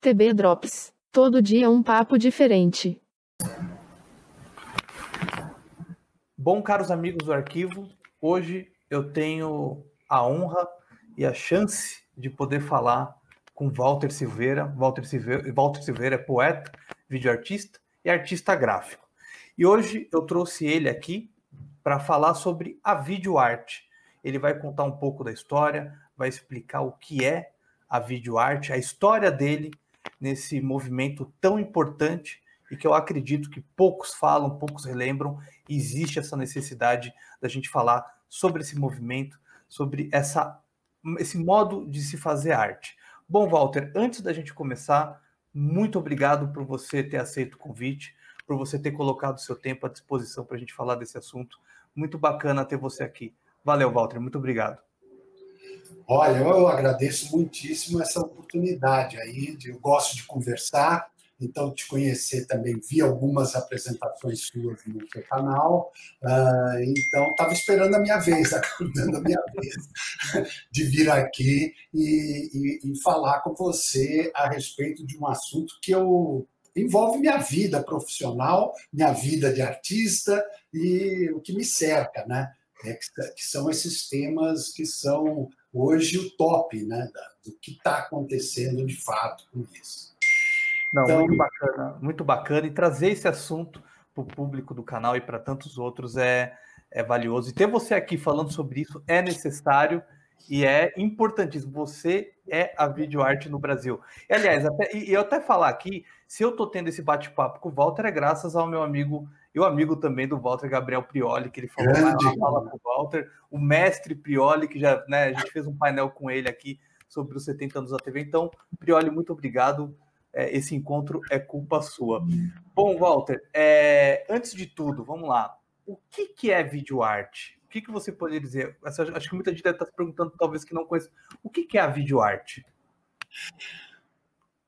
TB Drops. Todo dia um papo diferente. Bom, caros amigos do arquivo, hoje eu tenho a honra e a chance de poder falar com Walter Silveira. Walter Silveira, Walter Silveira é poeta, videoartista e artista gráfico. E hoje eu trouxe ele aqui para falar sobre a videoarte. Ele vai contar um pouco da história, vai explicar o que é a videoarte, a história dele nesse movimento tão importante e que eu acredito que poucos falam, poucos relembram, existe essa necessidade da gente falar sobre esse movimento, sobre essa, esse modo de se fazer arte. Bom, Walter, antes da gente começar, muito obrigado por você ter aceito o convite, por você ter colocado seu tempo à disposição para a gente falar desse assunto. Muito bacana ter você aqui. Valeu, Walter, muito obrigado. Olha, eu agradeço muitíssimo essa oportunidade aí, eu gosto de conversar, então te conhecer também, vi algumas apresentações suas no seu canal, uh, então estava esperando a minha vez, aguardando a minha vez de vir aqui e, e, e falar com você a respeito de um assunto que eu envolve minha vida profissional, minha vida de artista e o que me cerca, né? É, que, são esses temas que são hoje o top, né? Do que está acontecendo de fato com isso. Não, então, muito bacana, muito bacana. E trazer esse assunto para o público do canal e para tantos outros é, é valioso. E ter você aqui falando sobre isso é necessário e é importantíssimo. Você é a videoarte no Brasil. E, aliás, até, e eu até falar aqui, se eu estou tendo esse bate-papo com o Walter, é graças ao meu amigo, e o amigo também do Walter, Gabriel Prioli, que ele falou lá, fala com o Walter, o mestre Prioli, que já, né, a gente fez um painel com ele aqui sobre os 70 anos da TV. Então, Prioli, muito obrigado é, esse encontro é culpa sua. Bom, Walter, é, antes de tudo, vamos lá. O que, que é videoarte? O que, que você poderia dizer? Acho que muita gente deve estar se perguntando, talvez que não conheça. O que, que é a videoarte?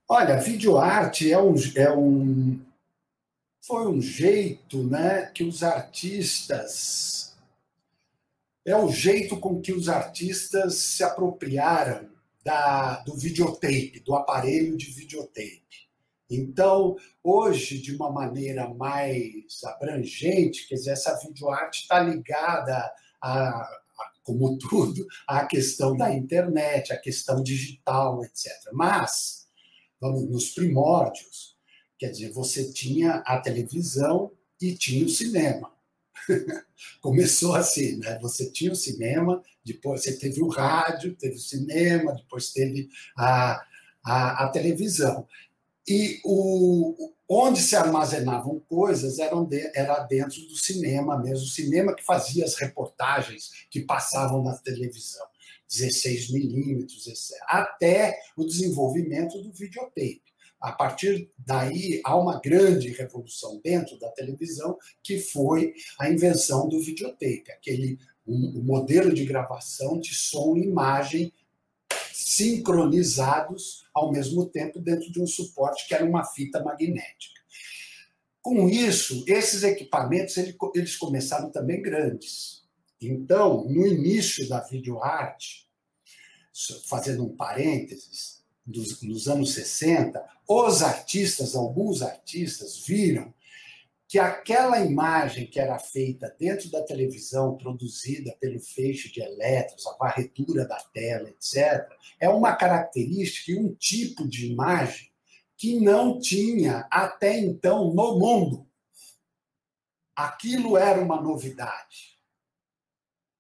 Olha, videoarte é um, é um, foi um jeito né, que os artistas. É o jeito com que os artistas se apropriaram da, do videotape, do aparelho de videotape. Então, hoje, de uma maneira mais abrangente, quer dizer, essa videoarte está ligada a, a, como tudo, à questão da internet, à questão digital, etc. Mas, vamos nos primórdios, quer dizer, você tinha a televisão e tinha o cinema. Começou assim, né? Você tinha o cinema, depois você teve o rádio, teve o cinema, depois teve a, a, a televisão. E o, onde se armazenavam coisas eram de, era dentro do cinema mesmo, o cinema que fazia as reportagens que passavam na televisão, 16 milímetros, até o desenvolvimento do videotape. A partir daí, há uma grande revolução dentro da televisão, que foi a invenção do videotape, aquele um, um modelo de gravação de som e imagem sincronizados ao mesmo tempo dentro de um suporte que era uma fita magnética. Com isso, esses equipamentos eles começaram também grandes. Então, no início da videoarte, fazendo um parênteses, dos, nos anos 60, os artistas, alguns artistas, viram que aquela imagem que era feita dentro da televisão, produzida pelo feixe de elétrons, a varredura da tela, etc., é uma característica e um tipo de imagem que não tinha até então no mundo. Aquilo era uma novidade.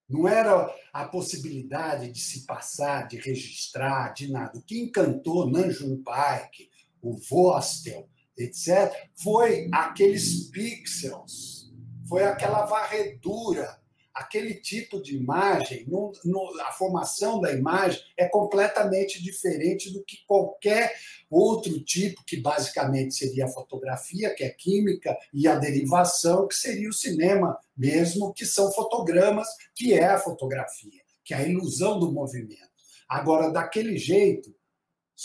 Não era a possibilidade de se passar, de registrar, de nada. O que encantou Nanjum Paik, o Vostel, etc., foi aqueles pixels, foi aquela varredura aquele tipo de imagem, no, no, a formação da imagem é completamente diferente do que qualquer outro tipo, que basicamente seria a fotografia, que é química, e a derivação, que seria o cinema mesmo, que são fotogramas, que é a fotografia, que é a ilusão do movimento. Agora, daquele jeito,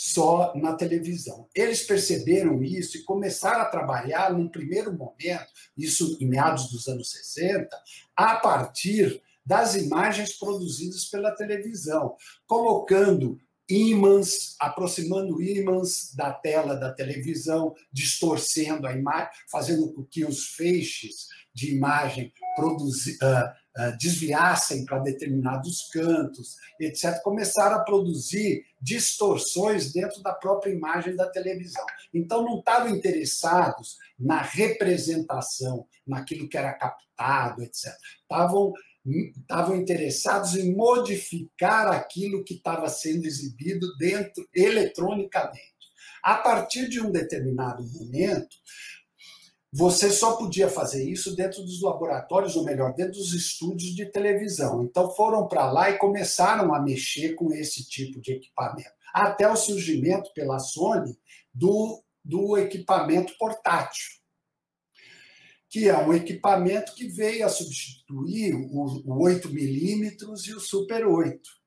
só na televisão. Eles perceberam isso e começaram a trabalhar num primeiro momento, isso em meados dos anos 60, a partir das imagens produzidas pela televisão, colocando ímãs, aproximando ímãs da tela da televisão, distorcendo a imagem, fazendo com que os feixes de imagem produzi, uh, desviassem para determinados cantos, etc., começaram a produzir distorções dentro da própria imagem da televisão. Então, não estavam interessados na representação, naquilo que era captado, etc. Estavam estavam interessados em modificar aquilo que estava sendo exibido dentro eletronicamente. A partir de um determinado momento, você só podia fazer isso dentro dos laboratórios, ou melhor, dentro dos estúdios de televisão. Então foram para lá e começaram a mexer com esse tipo de equipamento. Até o surgimento pela Sony do, do equipamento portátil, que é um equipamento que veio a substituir o, o 8 milímetros e o Super 8.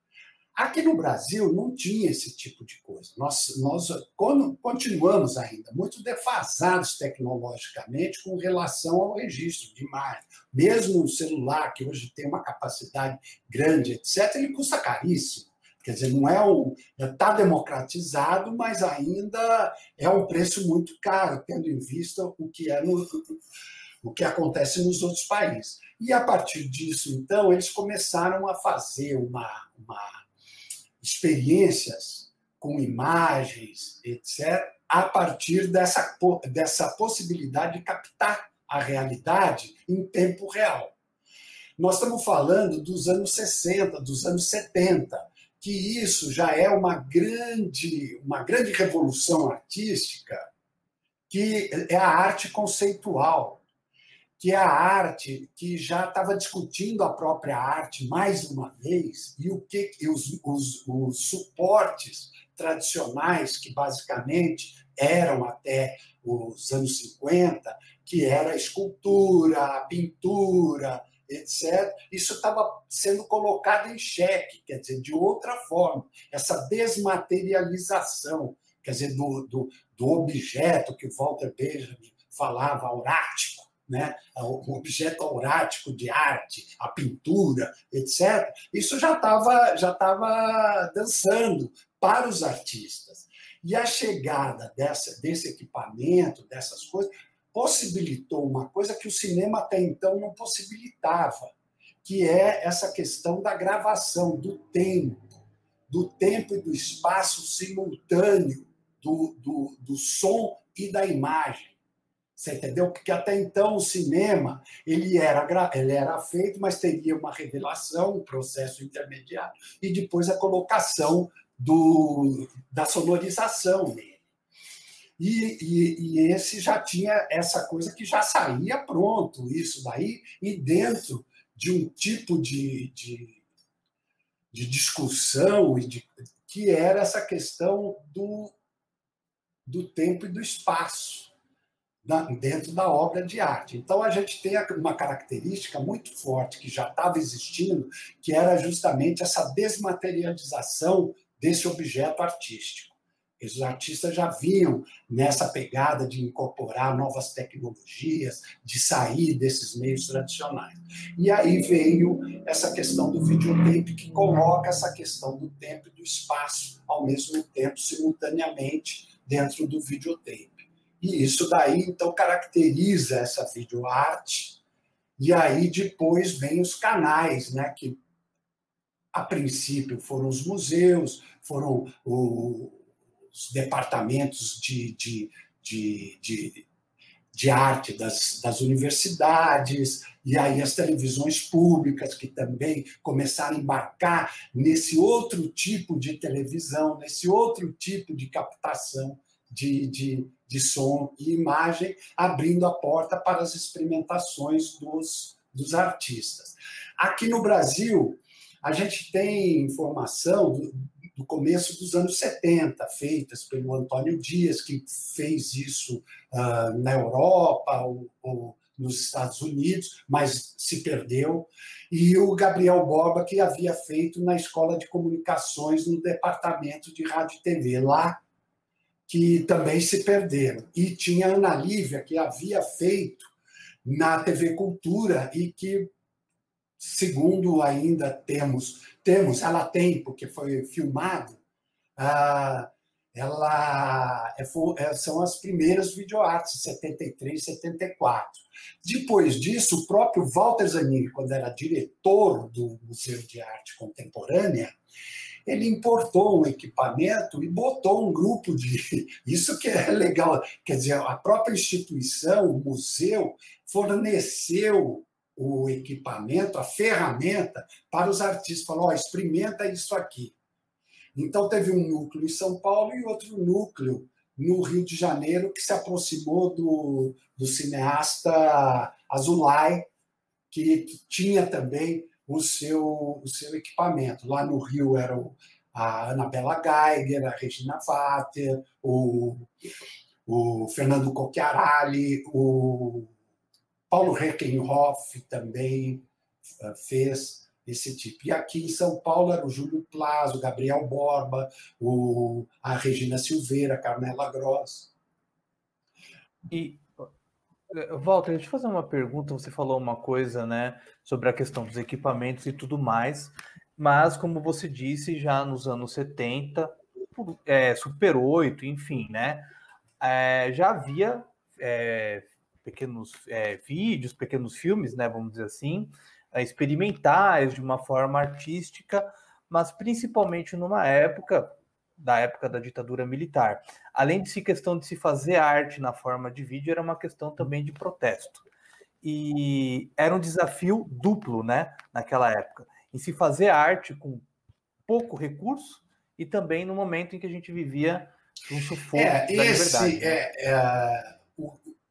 Aqui no Brasil não tinha esse tipo de coisa. Nós, nós continuamos ainda muito defasados tecnologicamente com relação ao registro de imagem. Mesmo um celular que hoje tem uma capacidade grande, etc., ele custa caríssimo. Quer dizer, não é um. Está democratizado, mas ainda é um preço muito caro, tendo em vista o que é no, o que acontece nos outros países. E a partir disso, então, eles começaram a fazer uma, uma experiências com imagens, etc., a partir dessa, dessa possibilidade de captar a realidade em tempo real. Nós estamos falando dos anos 60, dos anos 70, que isso já é uma grande, uma grande revolução artística, que é a arte conceitual, que é a arte que já estava discutindo a própria arte mais uma vez e o que e os, os, os suportes tradicionais que basicamente eram até os anos 50, que era a escultura, a pintura, etc. Isso estava sendo colocado em xeque, quer dizer, de outra forma, essa desmaterialização, quer dizer, do, do, do objeto que o Walter Benjamin falava, aurático, né, o objeto aurático de arte, a pintura, etc., isso já estava já tava dançando para os artistas. E a chegada dessa, desse equipamento, dessas coisas, possibilitou uma coisa que o cinema até então não possibilitava, que é essa questão da gravação, do tempo, do tempo e do espaço simultâneo do, do, do som e da imagem. Você entendeu? Porque até então o cinema ele era, ele era feito, mas teria uma revelação, um processo intermediário, e depois a colocação do, da sonorização nele. E, e, e, esse já tinha essa coisa que já saía pronto, isso daí, e dentro de um tipo de, de, de discussão e de, que era essa questão do, do tempo e do espaço dentro da obra de arte. Então, a gente tem uma característica muito forte que já estava existindo, que era justamente essa desmaterialização desse objeto artístico. Os artistas já vinham nessa pegada de incorporar novas tecnologias, de sair desses meios tradicionais. E aí veio essa questão do videotape, que coloca essa questão do tempo e do espaço ao mesmo tempo, simultaneamente, dentro do videotape. E isso daí, então, caracteriza essa videoarte. E aí depois vem os canais, né, que a princípio foram os museus, foram os departamentos de, de, de, de, de arte das, das universidades, e aí as televisões públicas, que também começaram a embarcar nesse outro tipo de televisão, nesse outro tipo de captação de, de, de som e imagem, abrindo a porta para as experimentações dos, dos artistas. Aqui no Brasil, a gente tem informação do, do começo dos anos 70, feitas pelo Antônio Dias, que fez isso uh, na Europa ou, ou, nos Estados Unidos, mas se perdeu, e o Gabriel Borba, que havia feito na Escola de Comunicações no Departamento de Rádio e TV. Lá que também se perderam. E tinha a Ana Lívia, que havia feito na TV Cultura e que, segundo ainda temos, temos ela tem, porque foi filmado, ah, ela é, é, são as primeiras videoartes, 73, 74. Depois disso, o próprio Walter Zanini, quando era diretor do Museu de Arte Contemporânea, ele importou um equipamento e botou um grupo de. Isso que é legal. Quer dizer, a própria instituição, o museu, forneceu o equipamento, a ferramenta para os artistas. Falou: oh, experimenta isso aqui. Então, teve um núcleo em São Paulo e outro núcleo no Rio de Janeiro que se aproximou do, do cineasta Azulay, que, que tinha também o seu, o seu equipamento. Lá no Rio era o, a Anabela Geiger, a Regina Vater, o, o Fernando Cocchiarali, o Paulo Reckenhoff também eh, fez esse tipo. E aqui em São Paulo era o Júlio Plazo, o Gabriel Borba, o, a Regina Silveira, a Carmela Gross. E, Walter, deixa eu fazer uma pergunta. Você falou uma coisa né, sobre a questão dos equipamentos e tudo mais, mas, como você disse, já nos anos 70, é, Super 8, enfim, né, é, já havia é, pequenos vídeos, pequenos filmes, né, vamos dizer assim, experimentais, de uma forma artística, mas principalmente numa época da época da ditadura militar. Além de se questão de se fazer arte na forma de vídeo, era uma questão também de protesto. E era um desafio duplo, né, naquela época, em se fazer arte com pouco recurso e também no momento em que a gente vivia um sufoco é, da esse, liberdade. Né? É, é,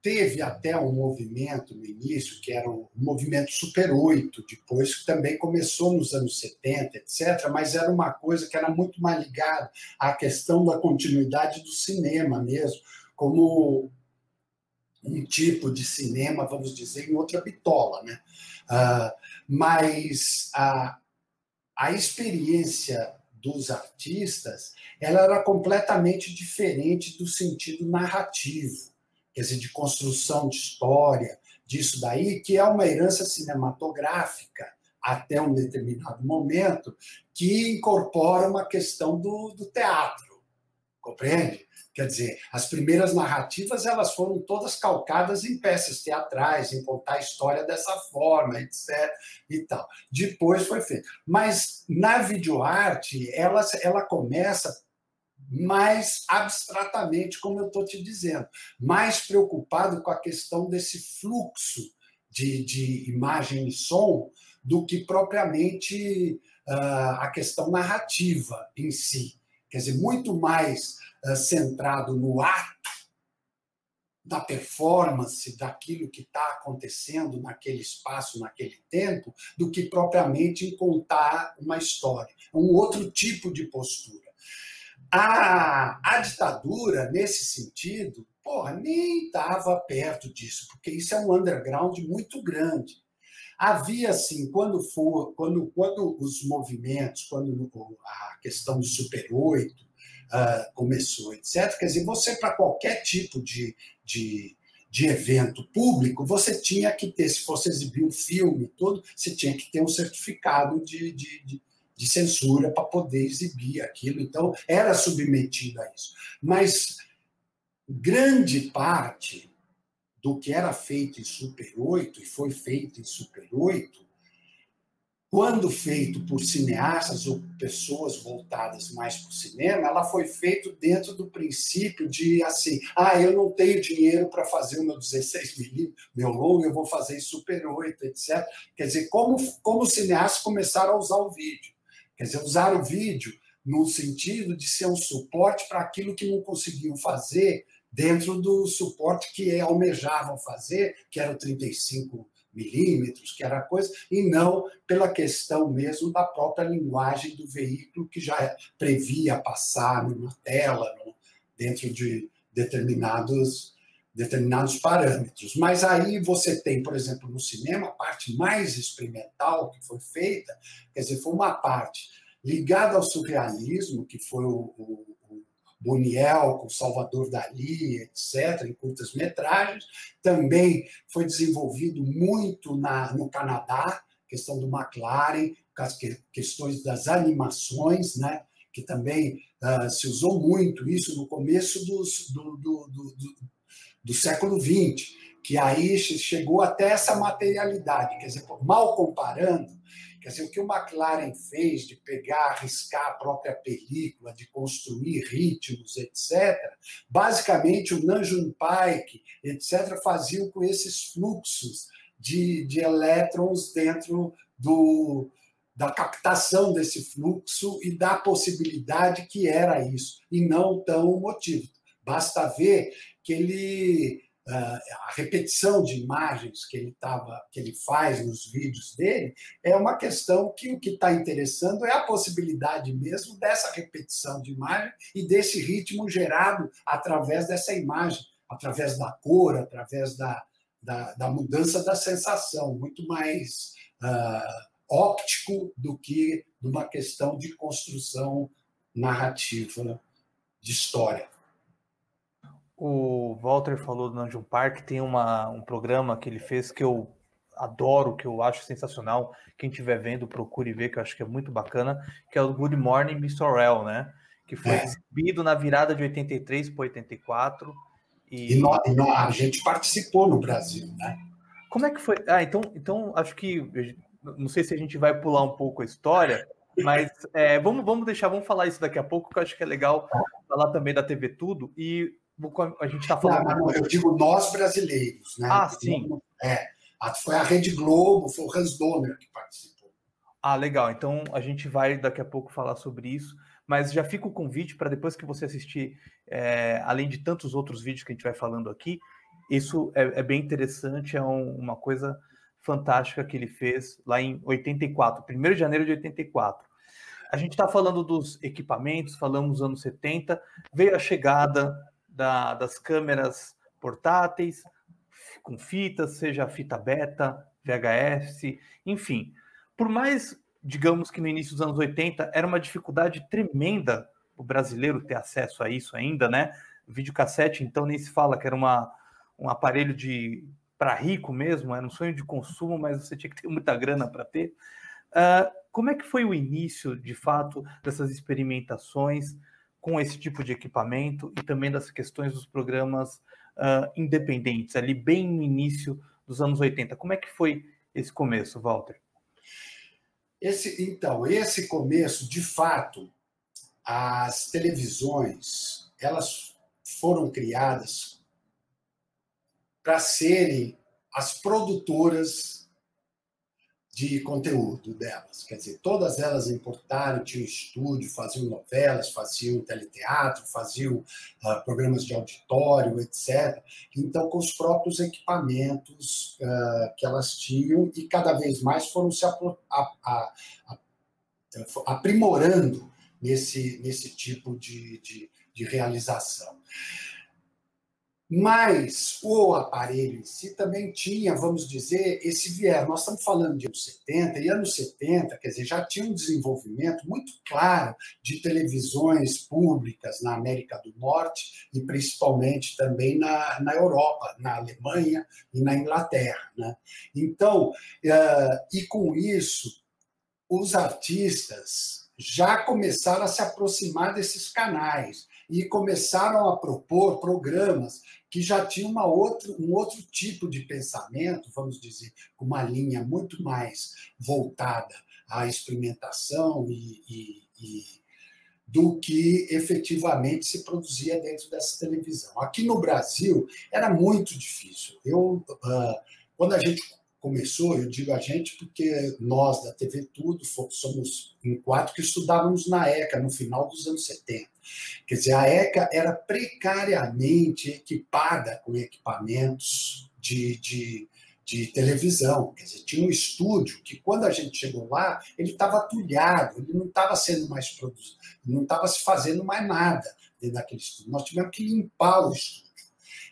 teve até um movimento no início, que era o movimento Super 8, depois que também começou nos anos 70, etc., mas era uma coisa que era muito mais ligada à questão da continuidade do cinema mesmo, como um tipo de cinema, vamos dizer, em outra bitola. Né? Uh, mas a, a experiência dos artistas ela era completamente diferente do sentido narrativo quer dizer, de construção de história, disso daí, que é uma herança cinematográfica até um determinado momento, que incorpora uma questão do, do teatro, compreende? Quer dizer, as primeiras narrativas elas foram todas calcadas em peças teatrais, em contar a história dessa forma, etc. E tal. Depois foi feito. Mas na videoarte, ela, ela começa mais abstratamente, como eu estou te dizendo, mais preocupado com a questão desse fluxo de, de imagem e som do que propriamente uh, a questão narrativa em si. Quer dizer, muito mais uh, centrado no ato da performance, daquilo que está acontecendo naquele espaço, naquele tempo, do que propriamente em contar uma história. É um outro tipo de postura. A, a ditadura, nesse sentido, porra, nem estava perto disso, porque isso é um underground muito grande. Havia, assim, quando for, quando, quando os movimentos, quando a questão do Super 8 uh, ah, começou, etc., quer dizer, você, para qualquer tipo de, de, de evento público, você tinha que ter, se fosse exibir um filme todo, você tinha que ter um certificado de, de, de de censura para poder exibir aquilo. Então, era submetido a isso. Mas grande parte do que era feito em Super 8 e foi feito em Super 8 quando feito por cineastas ou pessoas voltadas mais para o cinema, ela foi feito dentro do princípio de assim, ah, eu não tenho dinheiro para fazer o meu 16 milímetros, meu longo, eu vou fazer em Super 8, etc. Quer dizer, como, como os cineastas começaram a usar o vídeo. Quer dizer, usar o vídeo no sentido de ser um suporte para aquilo que não conseguiam fazer dentro do suporte que almejavam fazer, que era o 35 milímetros, que era coisa, e não pela questão mesmo da própria linguagem do veículo, que já previa passar numa tela, dentro de determinados, determinados parâmetros. Mas aí você tem, por exemplo, no cinema, a parte mais experimental que foi feita, quer dizer, foi uma parte ligada ao surrealismo, que foi o, o, o Boniel com Salvador Dali, etc., em curtas metragens. Também foi desenvolvido muito na, no Canadá, questão do McLaren, questões das animações, né? que também uh, se usou muito isso no começo dos, do, do, do, do, século XX, que aí chegou até essa materialidade. Quer dizer, mal comparando, Quer dizer, o que o McLaren fez de pegar, arriscar a própria película, de construir ritmos, etc., basicamente o Nanjun Pike, etc., faziam com esses fluxos de, de elétrons dentro do, da captação desse fluxo e da possibilidade que era isso, e não tão motivo. Basta ver que ele ah, a repetição de imagens que ele tava, que ele faz nos vídeos dele é uma questão que o que está interessando é a possibilidade mesmo dessa repetição de imagem e desse ritmo gerado através dessa imagem, através da cor, através da, da, da mudança da sensação, muito mais uh, óptico do que de uma questão de construção narrativa de história. O Walter falou do Dungeon Park, tem uma, um programa que ele fez que eu adoro, que eu acho sensacional. Quem estiver vendo, procure ver, que eu acho que é muito bacana, que é o Good Morning Mr. Orwell, né? Que foi é. exibido na virada de 83 para 84. E, e, nós, e nós, a gente participou no Brasil, né? Como é que foi? Ah, então, então acho que não sei se a gente vai pular um pouco a história, mas é, vamos, vamos deixar, vamos falar isso daqui a pouco, que eu acho que é legal falar também da TV Tudo. E a gente está falando. Não, não, eu digo nós brasileiros, né? Ah, sim. É, foi a Rede Globo, foi o Hans Donner que participou. Ah, legal. Então a gente vai daqui a pouco falar sobre isso, mas já fica o convite para depois que você assistir, é, além de tantos outros vídeos que a gente vai falando aqui, isso é, é bem interessante, é um, uma coisa fantástica que ele fez lá em 84, 1 de janeiro de 84. A gente está falando dos equipamentos, falamos dos anos 70, veio a chegada da, das câmeras portáteis, com fitas, seja fita beta, VHS, enfim. Por mais, digamos que no início dos anos 80 era uma dificuldade tremenda o brasileiro ter acesso a isso ainda, né? Videocassete, então, nem se fala que era uma, um aparelho de para rico mesmo, era um sonho de consumo, mas você tinha que ter muita grana para ter. Uh, como é que foi o início, de fato, dessas experimentações? Com esse tipo de equipamento e também das questões dos programas uh, independentes, ali bem no início dos anos 80. Como é que foi esse começo, Walter? Esse, então, esse começo, de fato, as televisões, elas foram criadas para serem as produtoras de conteúdo delas. Quer dizer, todas elas importaram, tinham estúdio, faziam novelas, faziam teleteatro, faziam uh, programas de auditório, etc. Então, com os próprios equipamentos uh, que elas tinham e cada vez mais foram se a, a, a, aprimorando nesse, nesse tipo de, de, de realização. Mas o aparelho em si também tinha, vamos dizer, esse viés. Nós estamos falando de anos 70, e anos 70, quer dizer, já tinha um desenvolvimento muito claro de televisões públicas na América do Norte e principalmente também na, na Europa, na Alemanha e na Inglaterra. Né? Então, uh, e com isso, os artistas já começaram a se aproximar desses canais e começaram a propor programas que já tinha uma outra, um outro tipo de pensamento, vamos dizer, uma linha muito mais voltada à experimentação e, e, e do que efetivamente se produzia dentro dessa televisão. Aqui no Brasil era muito difícil. Eu, uh, quando a gente começou, eu digo a gente porque nós da TV Tudo somos em quatro que estudávamos na ECA no final dos anos 70. Quer dizer, a ECA era precariamente equipada com equipamentos de, de, de televisão. Quer dizer, tinha um estúdio que, quando a gente chegou lá, ele estava atulhado, ele não estava sendo mais produzido, não estava se fazendo mais nada dentro daquele estúdio. Nós tivemos que limpar o estúdio.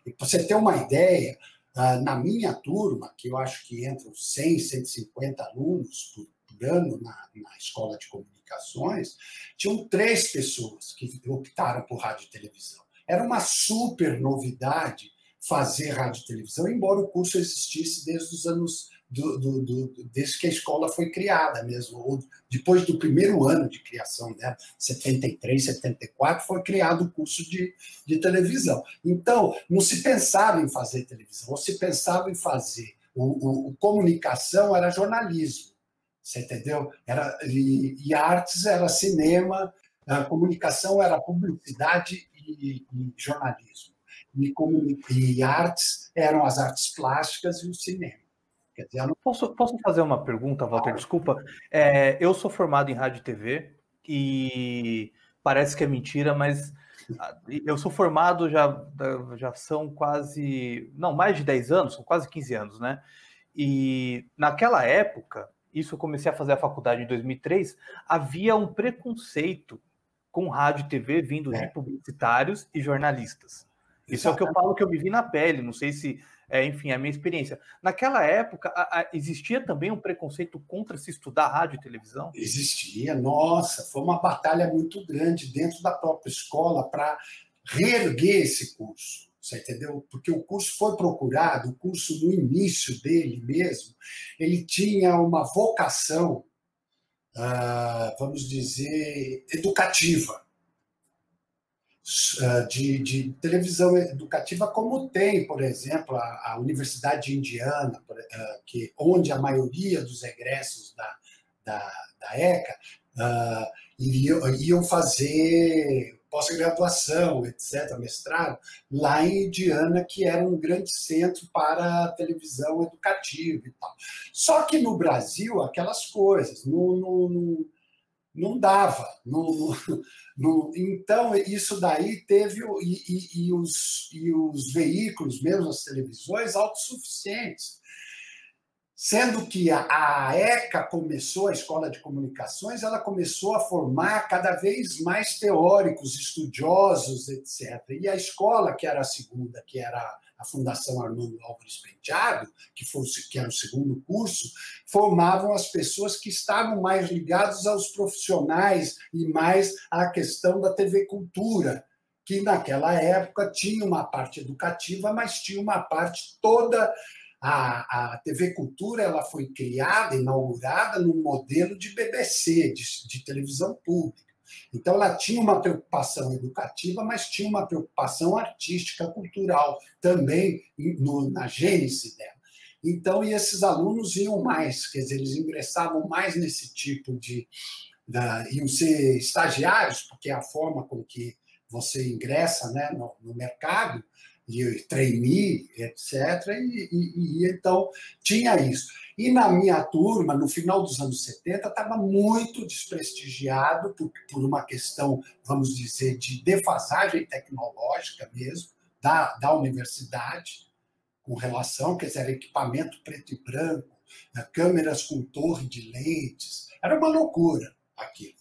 E para você ter uma ideia, ah, na minha turma, que eu acho que entram 100, 150 alunos por, ano na, na escola de comunicações, tinham três pessoas que optaram por rádio e televisão. Era uma super novidade fazer rádio e televisão, embora o curso existisse desde os anos do, do, do, desde que a escola foi criada mesmo, ou depois do primeiro ano de criação dela, 73, 74, foi criado o curso de, de televisão. Então, não se pensava em fazer televisão, ou se pensava em fazer. O, o, o comunicação era jornalismo, você entendeu? Era, e, e artes era cinema, a comunicação era publicidade e, e jornalismo. E, e artes eram as artes plásticas e o cinema. Dizer, não... posso, posso fazer uma pergunta, Walter? Desculpa. É, eu sou formado em rádio e TV e parece que é mentira, mas ah, eu sou formado já, já são quase, não, mais de 10 anos, são quase 15 anos, né? E naquela época, isso eu comecei a fazer a faculdade em 2003, havia um preconceito com rádio e TV vindo é. de publicitários e jornalistas. Isso é o que eu falo que eu me vi na pele, não sei se é, enfim, a minha experiência. Naquela época, a, a, existia também um preconceito contra se estudar rádio e televisão? Existia, nossa, foi uma batalha muito grande dentro da própria escola para reerguer esse curso. Você entendeu? Porque o curso foi procurado, o curso no início dele mesmo, ele tinha uma vocação, ah, vamos dizer, educativa ah, de, de, televisão educativa, como tem, por exemplo, a, a Universidade Indiana, uh, que, onde a maioria dos egressos da, da, da ECA uh, iriam, iam fazer pós-graduação, etc., mestrado, lá em Indiana, que era um grande centro para a televisão educativa e tal. Só que no Brasil, aquelas coisas, no, no, no não dava. Não, não, então, isso daí teve. E, e, e, os, e os veículos, mesmo as televisões, autossuficientes. Sendo que a, ECA começou, a Escola de Comunicações, ela começou a formar cada vez mais teóricos, estudiosos, etc. E a escola, que era a segunda, que era a Fundação Armando Álvares Penteado, que, fosse, que era o segundo curso, formavam as pessoas que estavam mais ligadas aos profissionais e mais à questão da TV Cultura, que naquela época tinha uma parte educativa, mas tinha uma parte toda. A, a TV Cultura ela foi criada, inaugurada num modelo de BBC, de, de televisão pública. Então, ela tinha uma preocupação educativa, mas tinha uma preocupação artística, cultural também no, na gênese dela. Então, e esses alunos iam mais, quer dizer, eles ingressavam mais nesse tipo de. Da, iam ser estagiários, porque é a forma com que você ingressa né, no, no mercado, e trainee, etc. E, e, e, então tinha isso. E na minha turma, no final dos anos 70, estava muito desprestigiado por, por uma questão, vamos dizer, de defasagem tecnológica mesmo, da, da universidade, com relação, quer dizer, equipamento preto e branco, câmeras com torre de lentes, era uma loucura aquilo.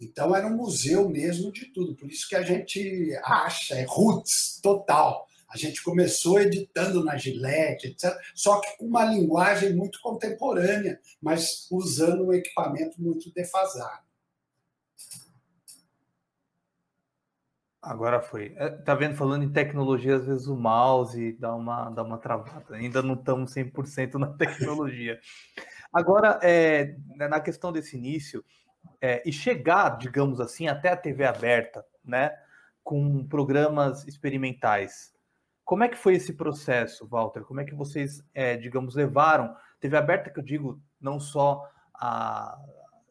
Então era um museu mesmo de tudo, por isso que a gente acha, é roots total. A gente começou editando na Gillette, etc., só que com uma linguagem muito contemporânea, mas usando um equipamento muito defasado. Agora foi. É, tá vendo, falando em tecnologia, às vezes o mouse dá uma, dá uma travada. Ainda não estamos 100% na tecnologia. Agora, é, na questão desse início, é, e chegar, digamos assim, até a TV aberta, né, com programas experimentais. Como é que foi esse processo, Walter? Como é que vocês, é, digamos, levaram TV aberta, que eu digo não só a,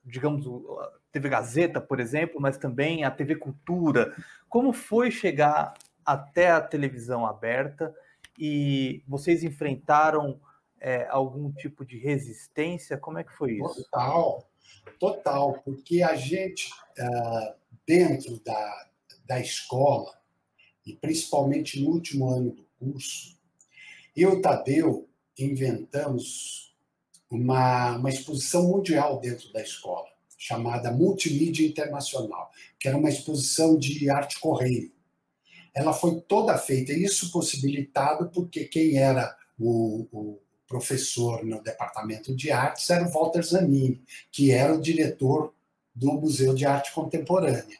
digamos, a TV Gazeta, por exemplo, mas também a TV Cultura. Como foi chegar até a televisão aberta e vocês enfrentaram é, algum tipo de resistência? Como é que foi isso? Total, total, porque a gente, uh, dentro da, da escola, e principalmente no último ano do curso, eu e o Tadeu inventamos uma, uma exposição mundial dentro da escola, chamada Multimídia Internacional, que era uma exposição de arte correio. Ela foi toda feita, isso possibilitado porque quem era o, o professor no departamento de artes era o Walter Zanini, que era o diretor do Museu de Arte Contemporânea.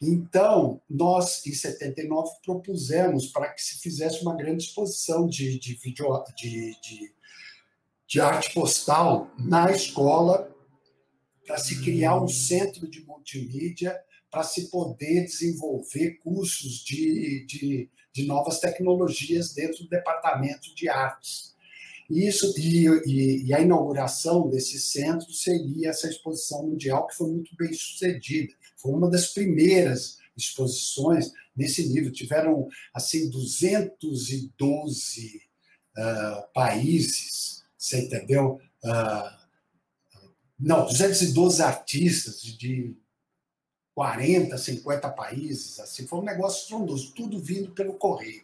Então, nós, em 79, propusemos para que se fizesse uma grande exposição de, de, video, de, de, de arte postal na escola para se criar um centro de multimídia para se poder desenvolver cursos de, de, de, novas tecnologias dentro do departamento de artes. Isso e, e, e, a inauguração desse centro seria essa exposição mundial que foi muito bem sucedida. Foi uma das primeiras exposições nesse nível. Tiveram assim 212 uh, ah, países, você entendeu? Uh, não, 212 artistas de 40, 50 países, assim, foi um negócio estrondoso, tudo vindo pelo correio.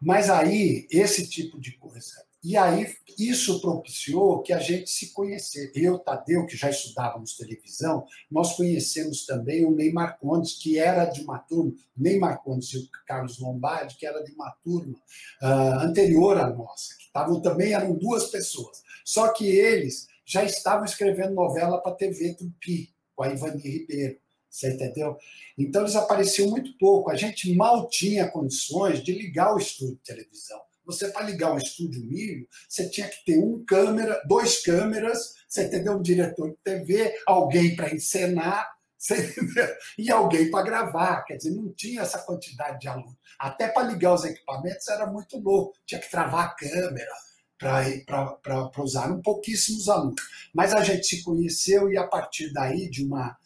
Mas aí, esse tipo de coisa. E aí, isso propiciou que a gente se conhecesse. Eu, Tadeu, que já estudávamos televisão, nós conhecemos também o Ney Marcondes, que era de uma turma, Ney Marcondes e o Carlos Lombardi, que era de uma turma uh, anterior à nossa, que estavam também, eram duas pessoas. Só que eles já estavam escrevendo novela para a TV Tupi, com a Ivani Ribeiro. Você entendeu? Então eles apareciam muito pouco. A gente mal tinha condições de ligar o estúdio de televisão. Você, para ligar um estúdio milho, você tinha que ter um câmera, dois câmeras, você entendeu? Um diretor de TV, alguém para encenar, e alguém para gravar. Quer dizer, não tinha essa quantidade de alunos. Até para ligar os equipamentos era muito louco. Tinha que travar a câmera para usar. Um pouquíssimos alunos. Mas a gente se conheceu e, a partir daí, de uma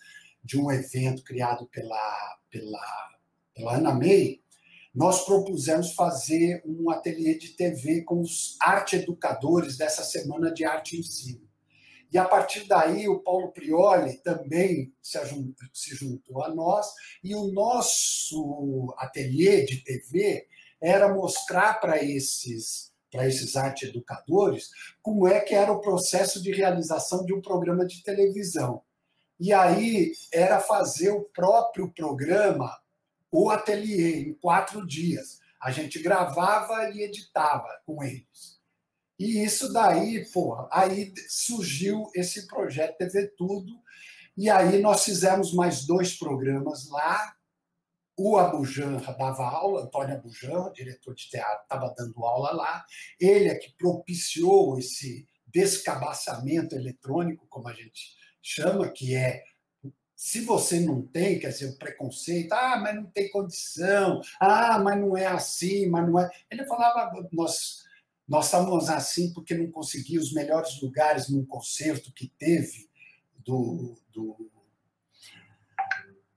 de um evento criado pela, pela, pela Ana May, nós propusemos fazer um ateliê de TV com os arte educadores dessa semana de arte e ensino. E a partir daí, o Paulo Prioli também se juntou a nós, e o nosso ateliê de TV era mostrar para esses para esses arte educadores como é que era o processo de realização de um programa de televisão. E aí era fazer o próprio programa, o ateliê, em quatro dias. A gente gravava e editava com eles. E isso daí, pô, aí surgiu esse projeto TV Tudo. E aí nós fizemos mais dois programas lá. O Abujan dava aula, Antônio Abujan, diretor de teatro, estava dando aula lá. Ele é que propiciou esse descabaçamento eletrônico, como a gente chama, que é se você não tem, quer dizer, o preconceito, ah, mas não tem condição, ah, mas não é assim, mas não é. Ele falava, nós, nós estávamos assim porque não consegui os melhores lugares num concerto que teve do, do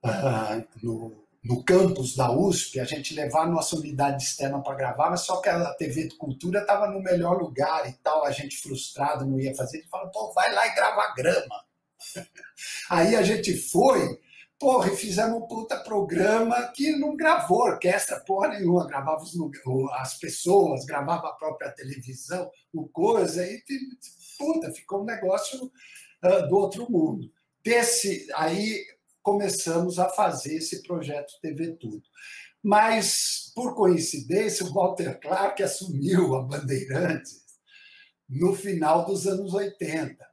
uh, no, no campus da USP, a gente levar a nossa unidade externa para gravar, mas só que a TV de Cultura estava no melhor lugar e tal, a gente frustrado não ia fazer, ele falou, pô, vai lá e grava grama. Aí a gente foi, porra, e fizemos um puta programa que não gravou orquestra porra nenhuma, gravava as pessoas, gravava a própria televisão, o coisa, e puta, ficou um negócio uh, do outro mundo. Desse, aí começamos a fazer esse projeto TV Tudo. Mas, por coincidência, o Walter Clark assumiu a Bandeirantes no final dos anos 80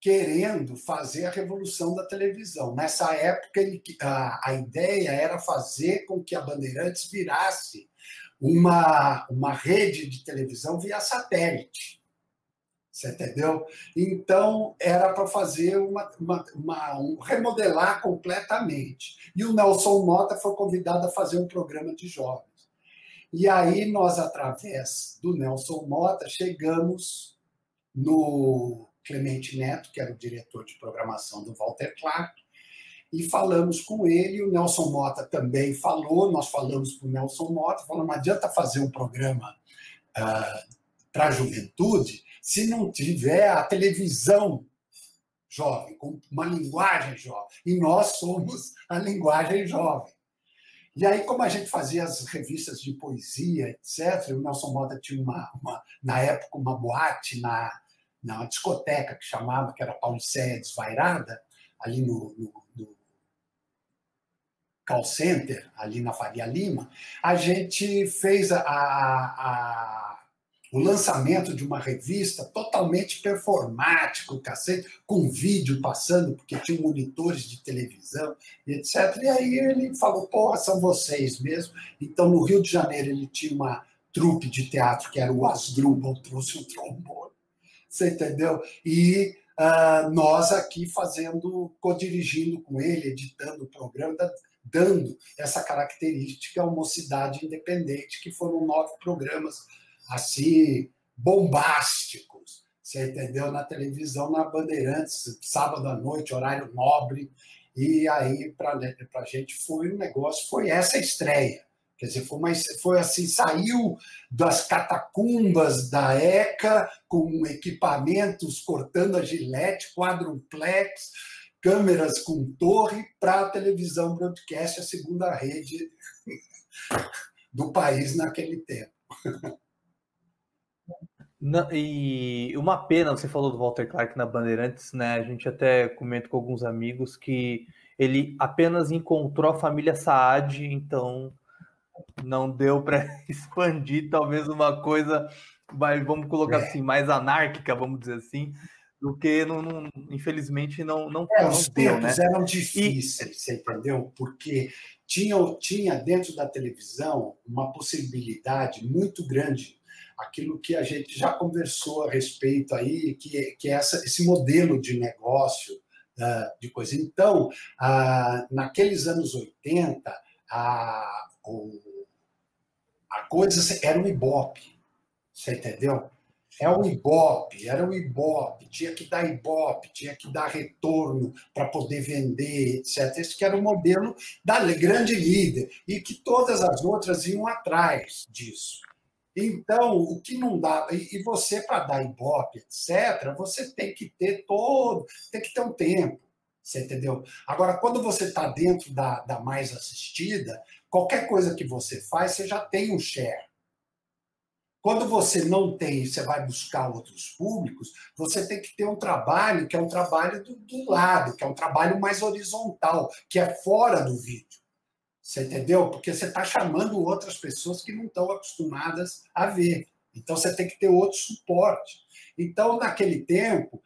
querendo fazer a revolução da televisão. Nessa época, ele, a, a ideia era fazer com que a Bandeirantes virasse uma, uma rede de televisão via satélite. Você entendeu? Então, era para fazer uma, uma, uma um, remodelar completamente. E o Nelson Mota foi convidado a fazer um programa de jovens. E aí, nós, através do Nelson Mota, chegamos no Clemente Neto, que era o diretor de programação do Walter Clark, e falamos com ele, o Nelson Mota também falou, nós falamos com o Nelson Mota, falou, não adianta fazer um programa uh, para a juventude se não tiver a televisão jovem, com uma linguagem jovem. E nós somos a linguagem jovem. E aí, como a gente fazia as revistas de poesia, etc., o Nelson Mota tinha uma, uma na época, uma boate na, na discoteca que chamava, que era Pauliceia Desvairada, ali no, no, no call center, ali na Faria Lima, a gente fez a, a, o lançamento de uma revista totalmente performático, cacete, com vídeo passando, porque tinha monitores de televisão, etc. E aí ele falou, porra, são vocês mesmo. Então, no Rio de Janeiro, ele tinha uma trupe de teatro que era o Asdrubal, trouxe um trombone Você entendeu? E uh, nós aqui fazendo, co-dirigindo com ele, editando o programa, dando essa característica ao Mocidade Independente, que foram nove programas assim bombásticos, você entendeu? Na televisão, na Bandeirantes, sábado à noite, horário nobre, e aí para a gente foi um negócio, foi essa estreia. Quer dizer, foi, uma, foi assim, saiu das catacumbas da ECA com equipamentos cortando a gilete, quadruplex, câmeras com torre para a televisão broadcast, a segunda rede do país naquele tempo. Não, e uma pena, você falou do Walter Clark na Bandeirantes, né? A gente até comenta com alguns amigos que ele apenas encontrou a família Saad, então não deu para expandir talvez uma coisa, mas vamos colocar é. assim, mais anárquica, vamos dizer assim, do que não, não infelizmente não não, é, não os deu, tempos né? eram difíceis, e... você entendeu? Porque tinha tinha dentro da televisão uma possibilidade muito grande aquilo que a gente já conversou a respeito aí, que, que é essa, esse modelo de negócio uh, de coisa. Então, uh, naqueles anos 80, a, o, a coisa era um ibope, você entendeu? É um ibope, era um ibope, tinha que dar ibope, tinha que dar retorno para poder vender, etc. Esse que era o modelo da grande líder, e que todas as outras iam atrás disso. Então, o que não dá, e você para dar ibope, etc., você tem que ter todo, tem que ter um tempo, você entendeu? Agora, quando você está dentro da, da mais assistida, qualquer coisa que você faz, você já tem um share. Quando você não tem, você vai buscar outros públicos, você tem que ter um trabalho que é um trabalho do, do lado, que é um trabalho mais horizontal, que é fora do vídeo. Você entendeu? Porque você está chamando outras pessoas que não estão acostumadas a ver. Então você tem que ter outro suporte. Então, naquele tempo,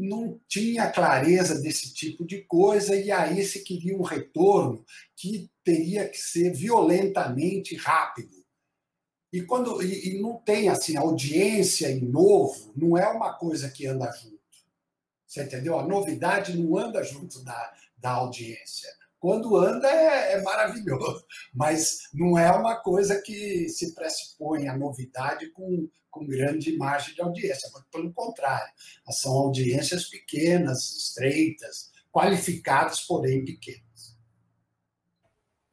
não tinha clareza desse tipo de coisa, e aí se queria um retorno que teria que ser violentamente rápido. E quando e, e não tem assim, audiência e novo não é uma coisa que anda junto. Você entendeu? A novidade não anda junto da, da audiência. Quando anda é, é, maravilhoso, mas não é uma coisa que se pressupõe a novidade com, com grande margem de audiência, pelo contrário, são audiências pequenas, estreitas, qualificadas, porém pequenas.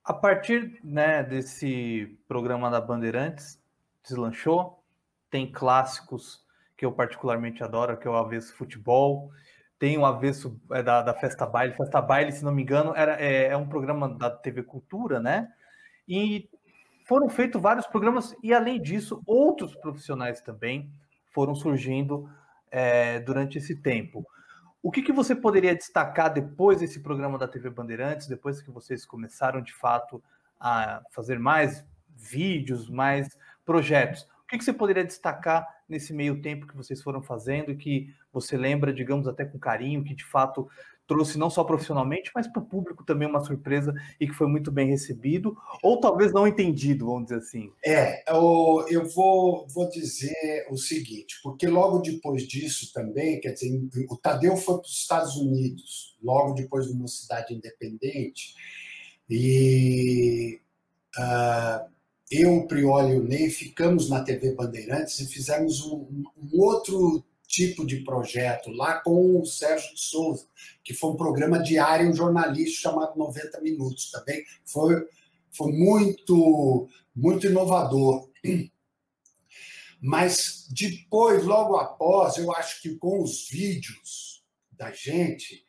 A partir né, desse programa da Bandeirantes, deslanchou, tem clássicos que eu particularmente adoro, que é o Avesso Futebol, tem o avesso é, da, da Festa Baile. Festa Baile, se não me engano, era, é, é, um programa da TV Cultura, né? E foram feitos vários programas, e além disso, outros profissionais também foram surgindo é, durante esse tempo. O que, que você poderia destacar depois desse programa da TV Bandeirantes, depois que vocês começaram de fato a fazer mais vídeos, mais projetos? O que, que você poderia destacar nesse meio tempo que vocês foram fazendo e que você lembra, digamos, até com carinho, que de fato trouxe não só profissionalmente, mas para o público também uma surpresa e que foi muito bem recebido, ou talvez não entendido, vamos dizer assim. É, eu, eu vou, vou dizer o seguinte, porque logo depois disso também, quer dizer, o Tadeu foi para os Estados Unidos, logo depois de uma cidade independente, e uh, eu, o Prioli e o Ney ficamos na TV Bandeirantes e fizemos um, um, outro tipo de projeto lá com o Sérgio de Souza, que foi um programa diário jornalístico chamado 90 Minutos também. Foi, foi muito, muito inovador. Mas depois, logo após, eu acho que com os vídeos da gente,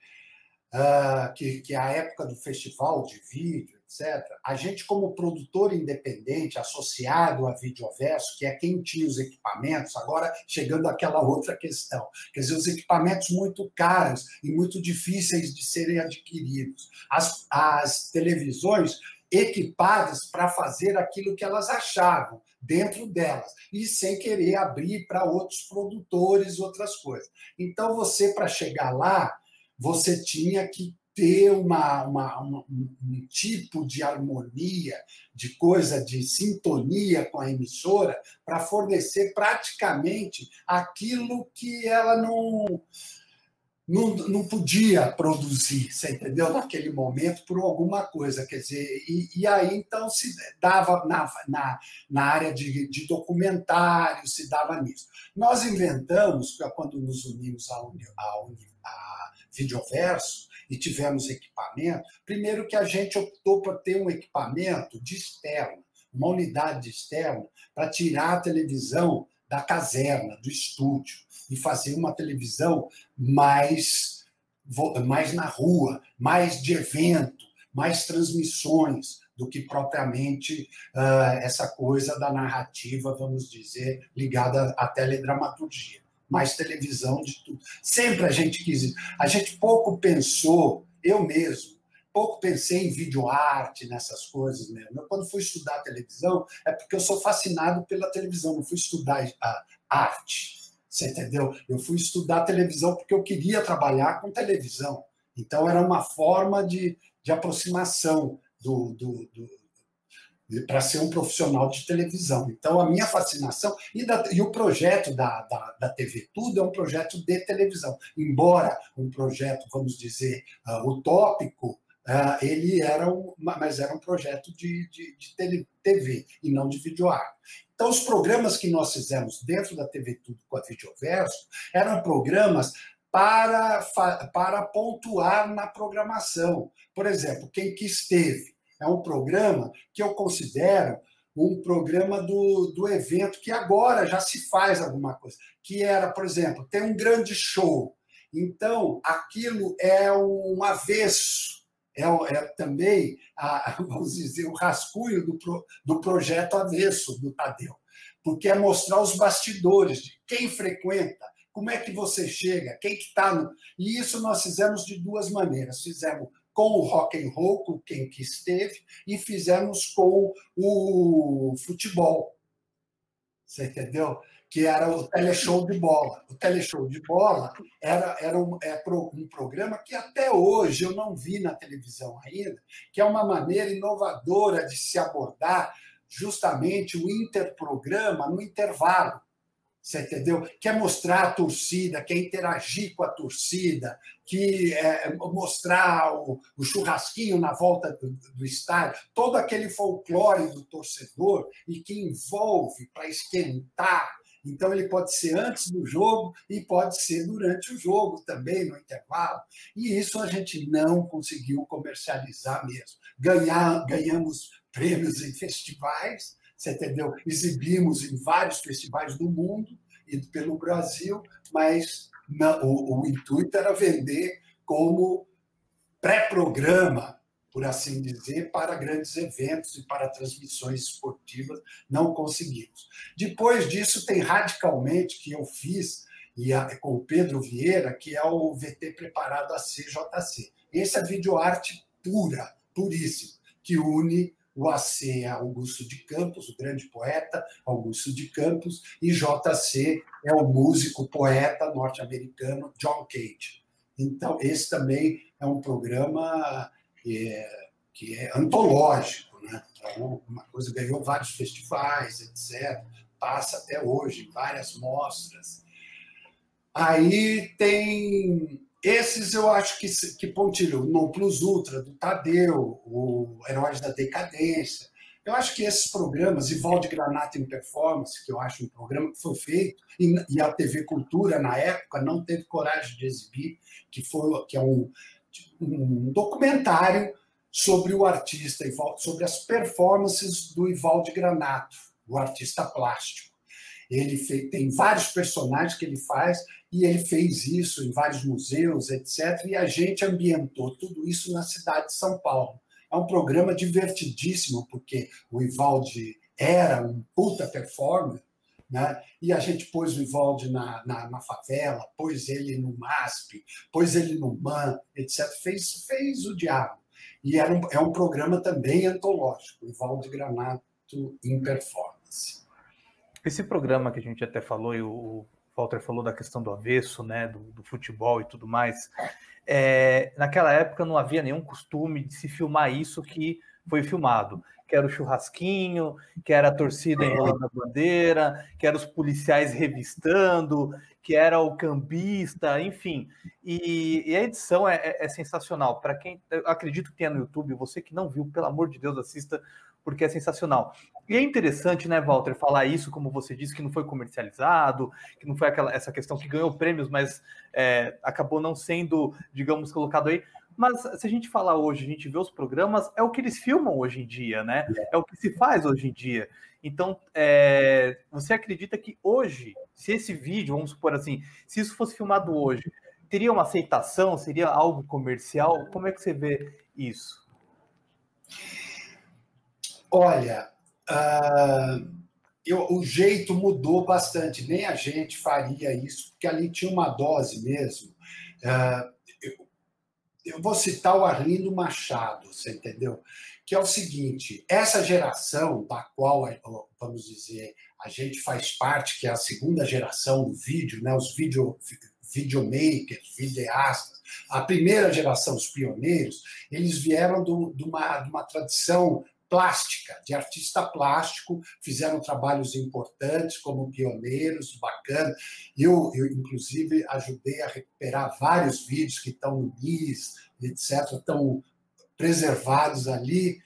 uh, que, que é a época do festival de vídeo, etc., a gente, como produtor independente, associado a Videoverso, que é quem tinha os equipamentos, agora chegando àquela outra questão, quer dizer, os equipamentos muito caros e muito difíceis de serem adquiridos. As, as televisões equipadas para fazer aquilo que elas achavam dentro delas e sem querer abrir para outros produtores, outras coisas. Então, você, para chegar lá, você tinha que ter uma, uma, uma, um tipo de harmonia, de coisa, de sintonia com a emissora, para fornecer praticamente aquilo que ela não não, não podia produzir, você entendeu? Naquele momento, por alguma coisa. Quer dizer, e, e aí então se dava na, na, na área de, de documentário, se dava nisso. Nós inventamos, quando nos unimos ao, ao, a Videoverso e tivemos equipamento, primeiro que a gente optou por ter um equipamento de externo, uma unidade externa, para tirar a televisão da caserna, do estúdio e fazer uma televisão mais, mais na rua, mais de evento, mais transmissões do que propriamente uh, essa coisa da narrativa, vamos dizer, ligada à teledramaturgia. Mais televisão de tudo. Sempre a gente quis. A gente pouco pensou, eu mesmo, pouco pensei em videoarte, nessas coisas mesmo. Eu, quando fui estudar televisão, é porque eu sou fascinado pela televisão, não fui estudar a arte. Você entendeu? Eu fui estudar televisão porque eu queria trabalhar com televisão. Então, era uma forma de, de aproximação do, do, do para ser um profissional de televisão. Então, a minha fascinação, e, da, e o projeto da, da, da, TV Tudo é um projeto de televisão. Embora um projeto, vamos dizer, uh, utópico, uh, ele era um, mas era um projeto de, de, de TV e não de videoarte. Então, os programas que nós fizemos dentro da TV Tudo com a Videoverso eram programas para, para pontuar na programação. Por exemplo, Quem que esteve é um programa que eu considero um programa do, do evento que agora já se faz alguma coisa, que era, por exemplo, tem um grande show. Então, aquilo é um avesso é, é também, a, vamos dizer, o rascunho do, pro, do projeto avesso do Tadeu, porque é mostrar os bastidores de quem frequenta, como é que você chega, quem que está no... E isso nós fizemos de duas maneiras. Fizemos com o rock and roll, com quem que esteve, e fizemos com o futebol. Você entendeu? que era o teleshow de bola. O teleshow de bola era, era um, é um programa que até hoje eu não vi na televisão ainda, que é uma maneira inovadora de se abordar justamente o interprograma no intervalo. Você entendeu? Quer mostrar a torcida, quer interagir com a torcida, que é, mostrar o, o, churrasquinho na volta do, do, estádio, todo aquele folclore do torcedor e que envolve para esquentar então, ele pode ser antes do jogo e pode ser durante o jogo também, no intervalo. E isso a gente não conseguiu comercializar mesmo. Ganhar, ganhamos prêmios em festivais, você entendeu? Exibimos em vários festivais do mundo e pelo Brasil, mas não, o, o intuito era vender como pré-programa por assim dizer, para grandes eventos e para transmissões esportivas, não conseguimos. Depois disso, tem radicalmente que eu fiz e a, com o Pedro Vieira, que é o VT preparado a CJC. Esse é videoarte pura, puríssimo, que une o AC Augusto de Campos, o grande poeta Augusto de Campos, e JC é o músico, poeta norte-americano John Cage. Então, esse também é um programa que é, que é antológico, né? Então, uma coisa ganhou vários festivais, etc. Passa até hoje, várias mostras. Aí tem esses eu acho que, que pontilham, Non Plus Ultra, do Tadeu, o Heróis da Decadência. Eu acho que esses programas, Ivalde Granata em Performance, que eu acho um programa que foi feito, e, e a TV Cultura, na época, não teve coragem de exibir, que, foi, que é um, um documentário sobre o artista, sobre as performances do Ivaldo Granato, o artista plástico. Ele tem vários personagens que ele faz e ele fez isso em vários museus, etc. E a gente ambientou tudo isso na cidade de São Paulo. É um programa divertidíssimo, porque o Ivaldi era um puta performer, né? E a gente pôs o Ivaldi na, na, na, favela, pôs ele no MASP, pôs ele no MAN, etc. Fez, fez o diabo. E era um, é um programa também antológico, Ivaldi Granato em Performance. Esse programa que a gente até falou, e o Walter falou da questão do avesso, né, do, do futebol e tudo mais. É, naquela época não havia nenhum costume de se filmar isso que foi filmado que era o churrasquinho, que era a torcida enrolando a bandeira, que era os policiais revistando, que era o cambista, enfim. E, e a edição é, é, é sensacional. Para quem acredito que tenha no YouTube, você que não viu, pelo amor de Deus, assista, porque é sensacional. E é interessante, né, Walter, falar isso, como você disse, que não foi comercializado, que não foi aquela essa questão que ganhou prêmios, mas é, acabou não sendo, digamos, colocado aí. Mas se a gente falar hoje, a gente vê os programas, é o que eles filmam hoje em dia, né? É, o que se faz hoje em dia. Então, é, você acredita que hoje, se esse vídeo, vamos supor assim, se isso fosse filmado hoje, teria uma aceitação? Seria algo comercial? Como é que você vê isso? Olha, uh, eu, o jeito mudou bastante. Nem a gente faria isso, porque ali tinha uma dose mesmo. Uh, eu vou citar o Arlindo Machado, você entendeu? Que é o seguinte: essa geração da qual, vamos dizer, a gente faz parte, que é a segunda geração do vídeo, né? os video, videomakers, videastas, a primeira geração, os pioneiros, eles vieram de, uma, de uma tradição plástica, de artista plástico, fizeram trabalhos importantes como pioneiros, bacana. Eu, eu inclusive, ajudei a recuperar vários vídeos que estão no MIS, etc., estão preservados ali,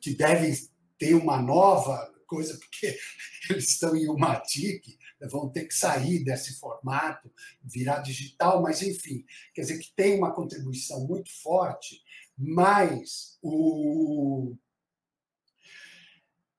que devem ter uma nova coisa, porque eles estão em uma TIC, vão ter que sair desse formato, virar digital, mas enfim, quer dizer que tem uma contribuição muito forte, mas o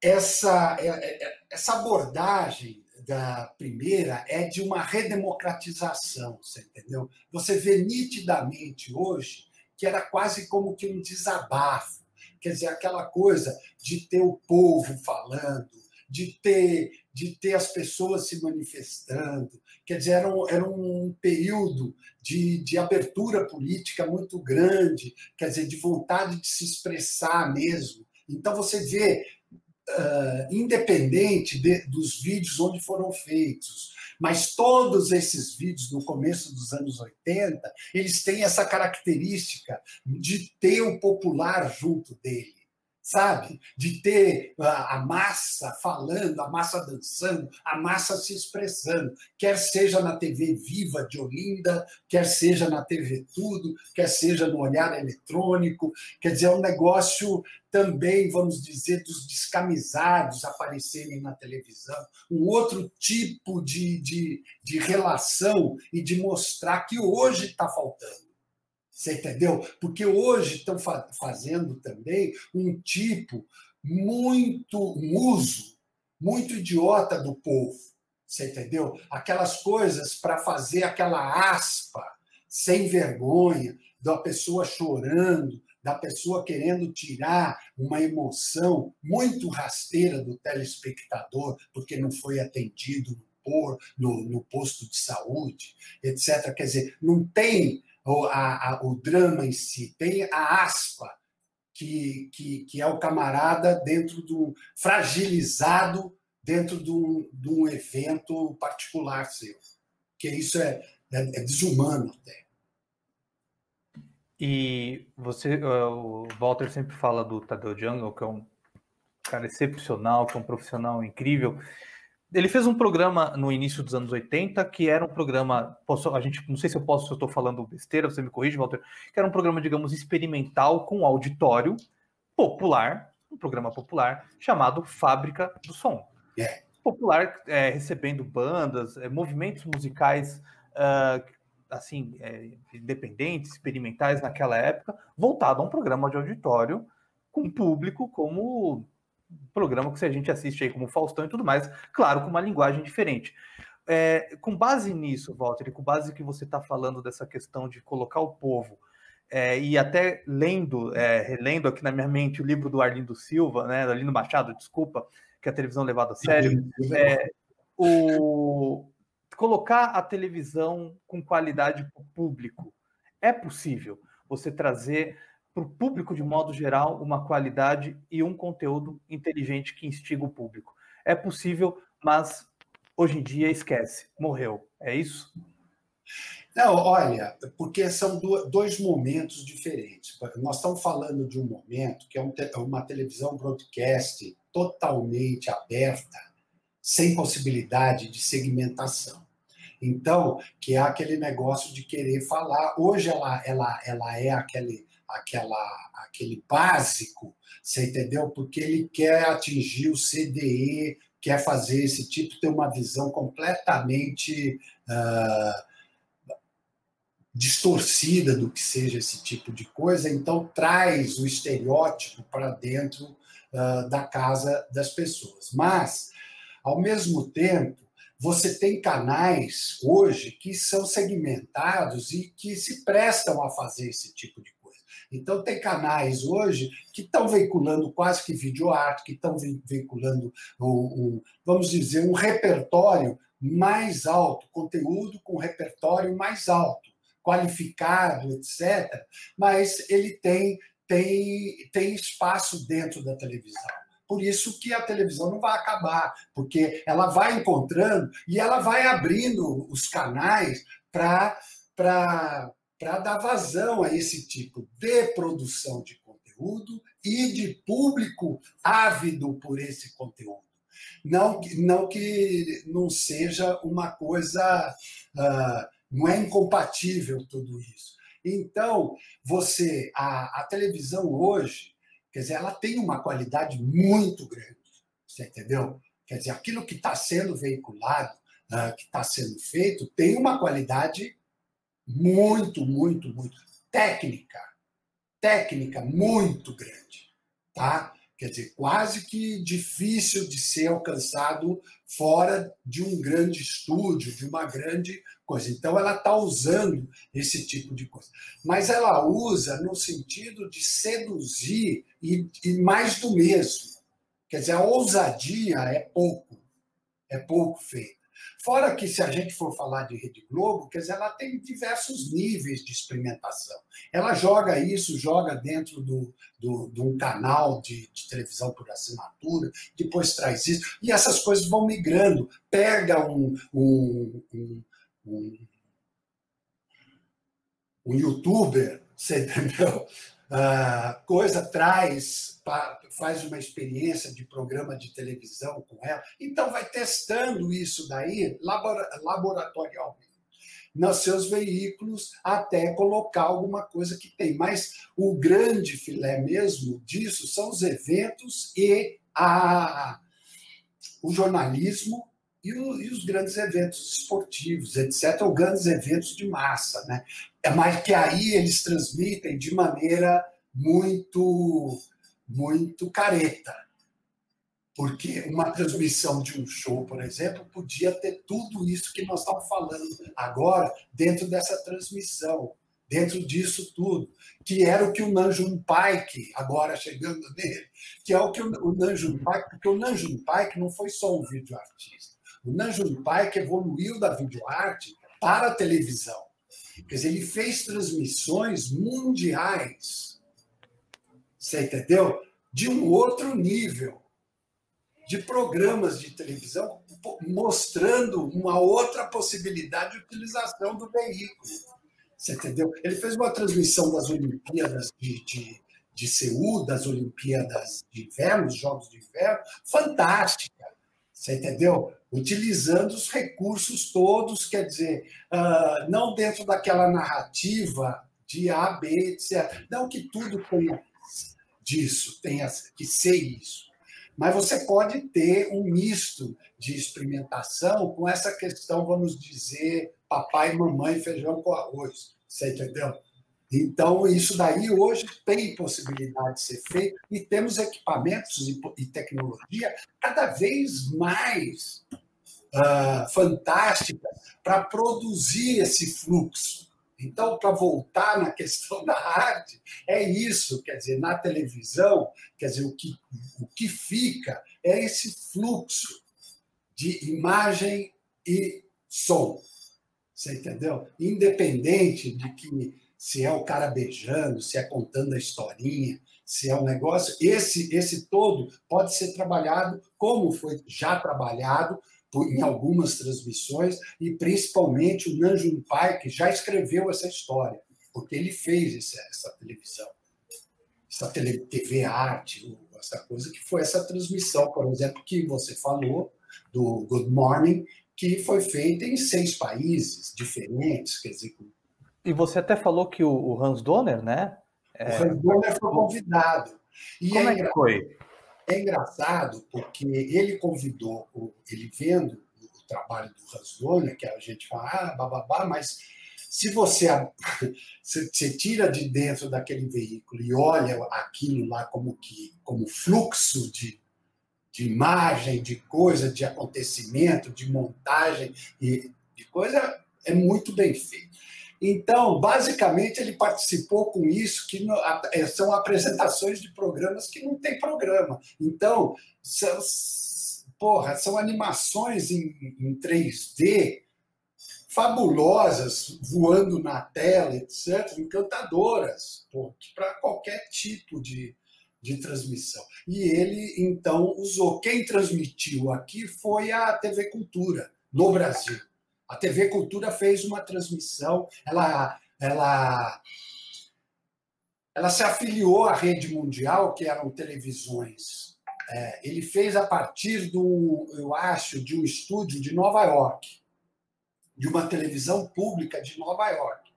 essa, é, é, é, essa abordagem da primeira é de uma redemocratização, você entendeu? Você vê nitidamente hoje que era quase como que um desabafo, quer dizer, aquela coisa de ter o povo falando, de ter, de ter as pessoas se manifestando, quer dizer, era um, era um período de, de abertura política muito grande, quer dizer, de vontade de se expressar mesmo. Então você vê uh, independente de, dos vídeos onde foram feitos. Mas todos esses vídeos no começo dos anos 80, eles têm essa característica de ter o popular junto dele sabe? De ter a, massa falando, a massa dançando, a massa se expressando, quer seja na TV Viva de Olinda, quer seja na TV Tudo, quer seja no Olhar Eletrônico, quer dizer, é um negócio também, vamos dizer, dos descamisados aparecerem na televisão, um outro tipo de, de, de relação e de mostrar que hoje está faltando. Você entendeu? Porque hoje estão fa fazendo também um tipo muito, um uso muito idiota do povo. Você entendeu? Aquelas coisas para fazer aquela aspa sem vergonha, da pessoa chorando, da pessoa querendo tirar uma emoção muito rasteira do telespectador, porque não foi atendido no, no posto de saúde, etc. Quer dizer, não tem a, a, o drama em si, tem a aspa, que, que, que, é o camarada dentro do. fragilizado dentro de um, de um evento particular seu. Que isso é, é, é desumano até. E você, o Walter sempre fala do Tadeu Jungle, que é um cara excepcional, que é um profissional incrível. Ele fez um programa no início dos anos 80 que era um programa, posso, a gente não sei se eu posso, se eu estou falando besteira, você me corrige, Walter, que era um programa, digamos, experimental com auditório popular, um programa popular chamado Fábrica do Som. Yeah. Popular, é, recebendo bandas, é, movimentos musicais uh, assim é, independentes, experimentais naquela época, voltado a um programa de auditório com público como programa que a gente assiste aí como Faustão e tudo mais, claro, com uma linguagem diferente. É, com base nisso, Walter, e com base que você está falando dessa questão de colocar o povo, é, e até lendo, é, relendo aqui na minha mente o livro do Arlindo Silva, né, Arlindo Machado, desculpa, que é a televisão levada a sério, é, o, colocar a televisão com qualidade para o público é possível. Você trazer para o público de modo geral uma qualidade e um conteúdo inteligente que instiga o público. É possível, mas hoje em dia esquece, morreu. É isso? Não, olha, porque são dois momentos diferentes. Nós estamos falando de um momento que é uma televisão broadcast totalmente aberta, sem possibilidade de segmentação. Então, que é aquele negócio de querer falar. Hoje ela, ela, ela é aquele, aquela, aquele básico, você entendeu? Porque ele quer atingir o CDE, quer fazer esse tipo, ter uma visão completamente uh, distorcida do que seja esse tipo de coisa, então traz o estereótipo para dentro uh, da casa das pessoas. Mas, ao mesmo tempo, você tem canais hoje que são segmentados e que se prestam a fazer esse tipo de. Então, tem canais hoje que estão veiculando quase que videoarte, que estão veiculando, um, vamos dizer, um repertório mais alto, conteúdo com repertório mais alto, qualificado, etc. Mas ele tem, tem, tem espaço dentro da televisão. Por isso que a televisão não vai acabar, porque ela vai encontrando e ela vai abrindo os canais para dar vazão a esse tipo de produção de conteúdo e de público ávido por esse conteúdo. Não, não que não seja uma coisa, uh, não é incompatível tudo isso. Então, você, a, a televisão hoje, Quer dizer, ela tem uma qualidade muito grande, você entendeu? Quer dizer, aquilo que está sendo veiculado, uh, que está sendo feito, tem uma qualidade muito, muito, muito técnica, técnica muito grande, tá? Quer dizer, quase que difícil de ser alcançado fora de um grande estúdio, de uma grande coisa. Então, ela está usando esse tipo de coisa. Mas ela usa no sentido de seduzir e, e mais do mesmo. Quer dizer, a ousadia é pouco, é pouco feita. Fora que, se a gente for falar de Rede Globo, quer dizer, ela tem diversos níveis de experimentação. Ela joga isso, joga dentro do, do, de um canal de, de, televisão por assinatura, depois traz isso, e essas coisas vão migrando. Pega um, um, um, um, um youtuber, você entendeu? Uh, coisa traz, faz uma experiência de programa de televisão com ela, então vai testando isso daí laboratorialmente nos seus veículos até colocar alguma coisa que tem. Mas o grande filé mesmo disso são os eventos e a, o jornalismo e, o, e, os grandes eventos esportivos, etc., ou grandes eventos de massa. Né? É mais que aí eles transmitem de maneira muito, muito careta. Porque uma transmissão de um show, por exemplo, podia ter tudo isso que nós estamos falando agora dentro dessa transmissão, dentro disso tudo, que era o que o Nanjum Paik, agora chegando nele, que é o que o Nanjum Paik, porque o Nanjum Paik não foi só um vídeo artista. O Nanjum Paik evoluiu da videoarte para a televisão. Quer dizer, ele fez transmissões mundiais. Você entendeu? De um outro nível. De programas de televisão mostrando uma outra possibilidade de utilização do veículo. Você entendeu? Ele fez uma transmissão das Olimpíadas de, de, de Seul, das Olimpíadas de Inverno, os Jogos de Inverno, fantástica. Você entendeu? Utilizando os recursos todos, quer dizer, uh, não dentro daquela narrativa de A, B, etc. Não que tudo tenha disso, tenha que ser isso. Mas você pode ter um misto de experimentação com essa questão, vamos dizer, papai, mamãe, feijão com arroz. Você entendeu? Então, isso daí hoje tem possibilidade de ser feito e temos equipamentos e, tecnologia cada vez mais uh, fantástica para produzir esse fluxo. Então, para voltar na questão da arte, é isso, quer dizer, na televisão, quer dizer, o que, o que fica é esse fluxo de imagem e som. Você entendeu? Independente de que se é o cara beijando, se é contando a historinha, se é um negócio. Esse, esse todo pode ser trabalhado como foi já trabalhado em algumas transmissões, e principalmente o Nanjun Pai, que já escreveu essa história, porque ele fez essa, essa televisão, essa TV arte, essa coisa que foi essa transmissão, por exemplo, que você falou, do Good Morning, que foi feita em seis países diferentes, quer dizer... E você até falou que o Hans Donner, né? É... O Hans Donner foi convidado. E Como é, é que foi? É engraçado porque ele convidou, ele vendo o trabalho do Hans Donner, que a gente fala, ah, bababá, mas se você, você tira de dentro daquele veículo e olha aquilo lá como que como fluxo de, de imagem, de coisa, de acontecimento, de montagem e de coisa, é muito bem feito. Então, basicamente, ele participou com isso, que é, são apresentações de programas que não tem programa. Então, são, porra, são animações em, em 3D fabulosas, voando na tela, etc., encantadoras, para qualquer tipo de, de transmissão. E ele, então, usou. Quem transmitiu aqui foi a TV Cultura, no Brasil. A TV Cultura fez uma transmissão, ela, ela, ela se afiliou à rede mundial, que eram televisões. É, ele fez a partir do, eu acho, de um estúdio de Nova York, de uma televisão pública de Nova York.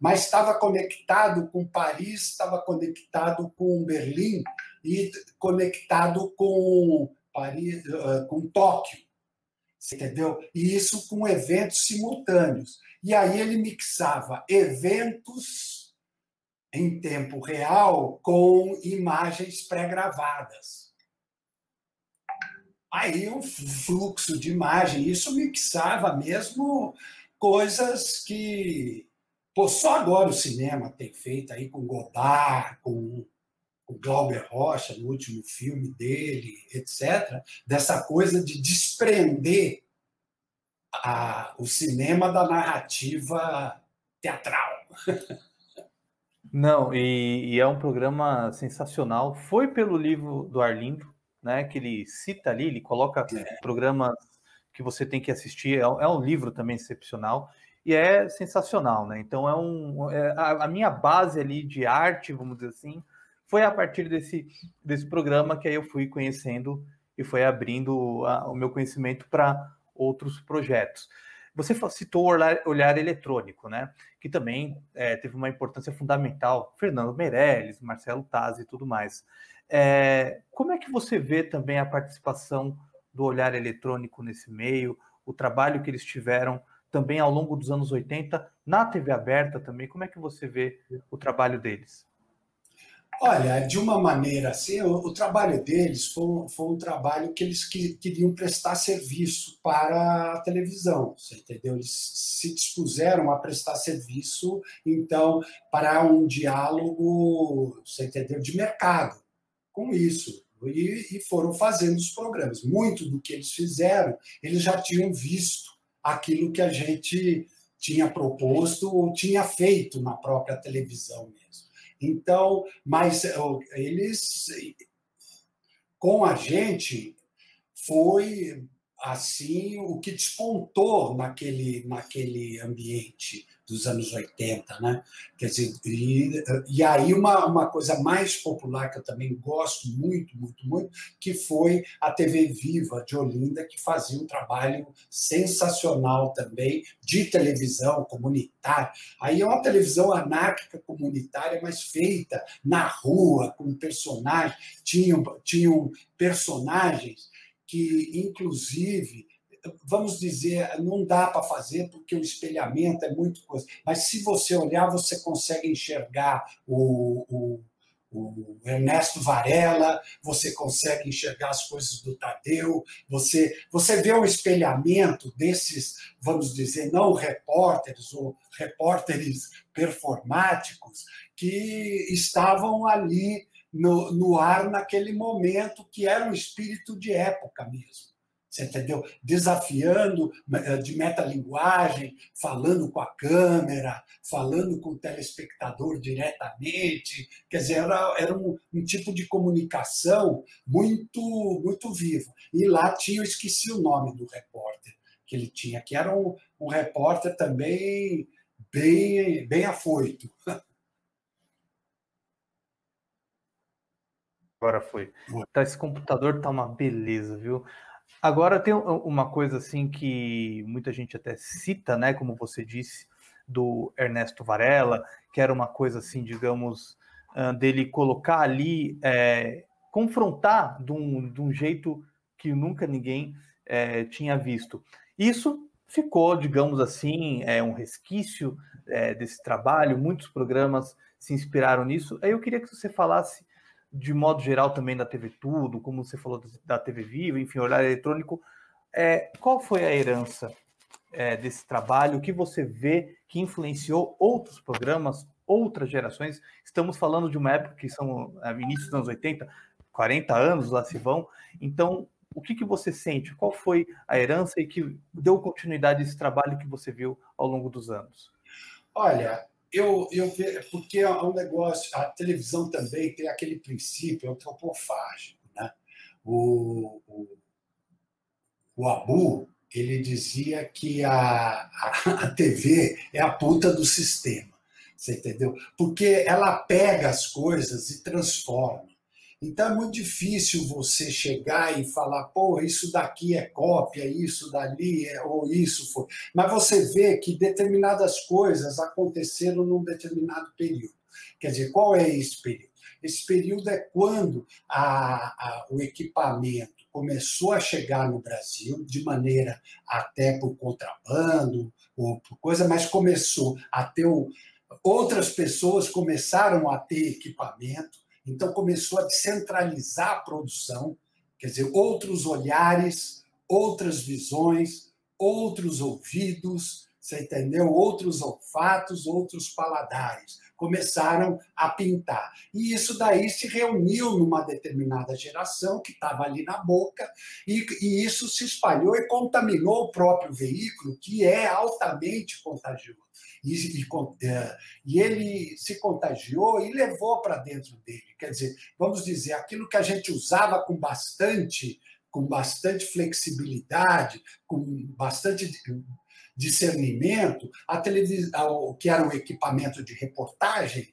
Mas estava conectado com Paris, estava conectado com Berlim e conectado com Paris, com Tóquio entendeu? E isso com eventos simultâneos. E aí ele mixava eventos em tempo real com imagens pré-gravadas. Aí um fluxo de imagem, isso mixava mesmo coisas que pô, só agora o cinema tem feito aí com Godard, com o Glauber Rocha, no último filme dele, etc., dessa coisa de desprender a, o cinema da narrativa teatral. Não, e, e, é um programa sensacional. Foi pelo livro do Arlindo, né? Que ele cita ali, ele coloca é. programas que você tem que assistir. É, é, um livro também excepcional e é sensacional, né? Então é um é, a, a, minha base ali de arte, vamos dizer assim, foi a partir desse desse programa que aí eu fui conhecendo e foi abrindo a, o meu conhecimento para outros projetos. Você citou o olhar, olhar eletrônico, né? Que também é, teve uma importância fundamental. Fernando Meirelles, Marcelo Taz e tudo mais. É, como é que você vê também a participação do olhar eletrônico nesse meio, o trabalho que eles tiveram também ao longo dos anos 80 na TV aberta também? Como é que você vê o trabalho deles? Olha, de uma maneira assim, o, o trabalho deles foi, foi, um trabalho que eles que, queriam prestar serviço para a televisão, você entendeu? Eles se dispuseram a prestar serviço, então, para um diálogo, você entendeu, de mercado com isso. E, e foram fazendo os programas. Muito do que eles fizeram, eles já tinham visto aquilo que a gente tinha proposto ou tinha feito na própria televisão mesmo. Então, mas eh, eles, com a gente, foi assim o que despontou naquele, naquele ambiente dos anos 80, né? Quer dizer, e, e aí uma, uma coisa mais popular que eu também gosto muito, muito, muito, que foi a TV Viva de Olinda, que fazia um trabalho sensacional também de televisão comunitária. Aí é uma televisão anárquica comunitária, mas feita na rua, com personagens, tinham, tinham personagens que, inclusive, vamos dizer, não dá para fazer porque o espelhamento é muito coisa, mas se você olhar, você consegue enxergar o, o, o Ernesto Varela, você consegue enxergar as coisas do Tadeu, você, você vê o espelhamento desses, vamos dizer, não repórteres ou repórteres performáticos que estavam ali no, no ar naquele momento, que era um espírito de época mesmo você entendeu? Desafiando eh, de metalinguagem, falando com a câmera, falando com o telespectador diretamente. Quer dizer, era, era um, um, tipo de comunicação muito, muito vivo. E lá tinha, eu esqueci o nome do repórter que ele tinha, que era um, um repórter também bem, bem afoito. Agora foi. Tá, esse computador tá uma beleza, viu? Agora tem uma coisa assim que muita gente até cita, né? Como você disse, do Ernesto Varela, que era uma coisa assim, digamos, dele colocar ali, é, confrontar de um, de um jeito que nunca ninguém é, tinha visto. Isso ficou, digamos assim, é, um resquício é, desse trabalho, muitos programas se inspiraram nisso. Aí eu queria que você falasse de modo geral também da TV Tudo, como você falou da TV Viva, enfim, olhar eletrônico. É, qual foi a herança é, desse trabalho? O que você vê que influenciou outros programas, outras gerações? Estamos falando de uma época que são é, início dos anos 80, 40 anos lá se vão. Então, o que, que você sente? Qual foi a herança e que deu continuidade a esse trabalho que você viu ao longo dos anos? Olha, eu, eu porque é um negócio, a televisão também tem aquele princípio antropofágico, né? O, o, o Abu ele dizia que a, a, a TV é a puta do sistema, você entendeu? Porque ela pega as coisas e transforma. Então é muito difícil você chegar e falar, pô, isso daqui é cópia, isso dali é, ou isso foi. Mas você vê que determinadas coisas aconteceram num determinado período. Quer dizer, qual é esse período? Esse período é quando a, a, o equipamento começou a chegar no Brasil, de maneira até por contrabando, ou por coisa, mas começou a ter. O, outras pessoas começaram a ter equipamento então começou a descentralizar a produção, quer dizer, outros olhares, outras visões, outros ouvidos, você entendeu? Outros olfatos, outros paladares começaram a pintar. E isso daí se reuniu numa determinada geração que estava ali na boca, e, e, isso se espalhou e contaminou o próprio veículo, que é altamente contagioso. E, e, é, e ele se contagiou e levou para dentro dele. Quer dizer, vamos dizer, aquilo que a gente usava com bastante com bastante flexibilidade, com bastante discernimento, a televisão, que era um equipamento de reportagem,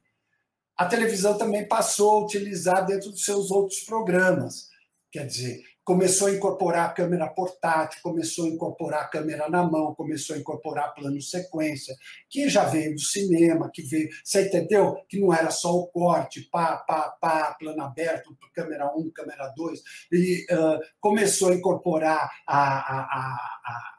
a televisão também passou a utilizar dentro dos seus outros programas. Quer dizer, começou a incorporar a câmera portátil, começou a incorporar a câmera na mão, começou a incorporar plano sequência, que já veio do cinema, que veio, você entendeu? Que não era só o corte, pá, pá, pá, plano aberto, câmera 1, câmera 2, e uh, começou a incorporar a, a, a, a,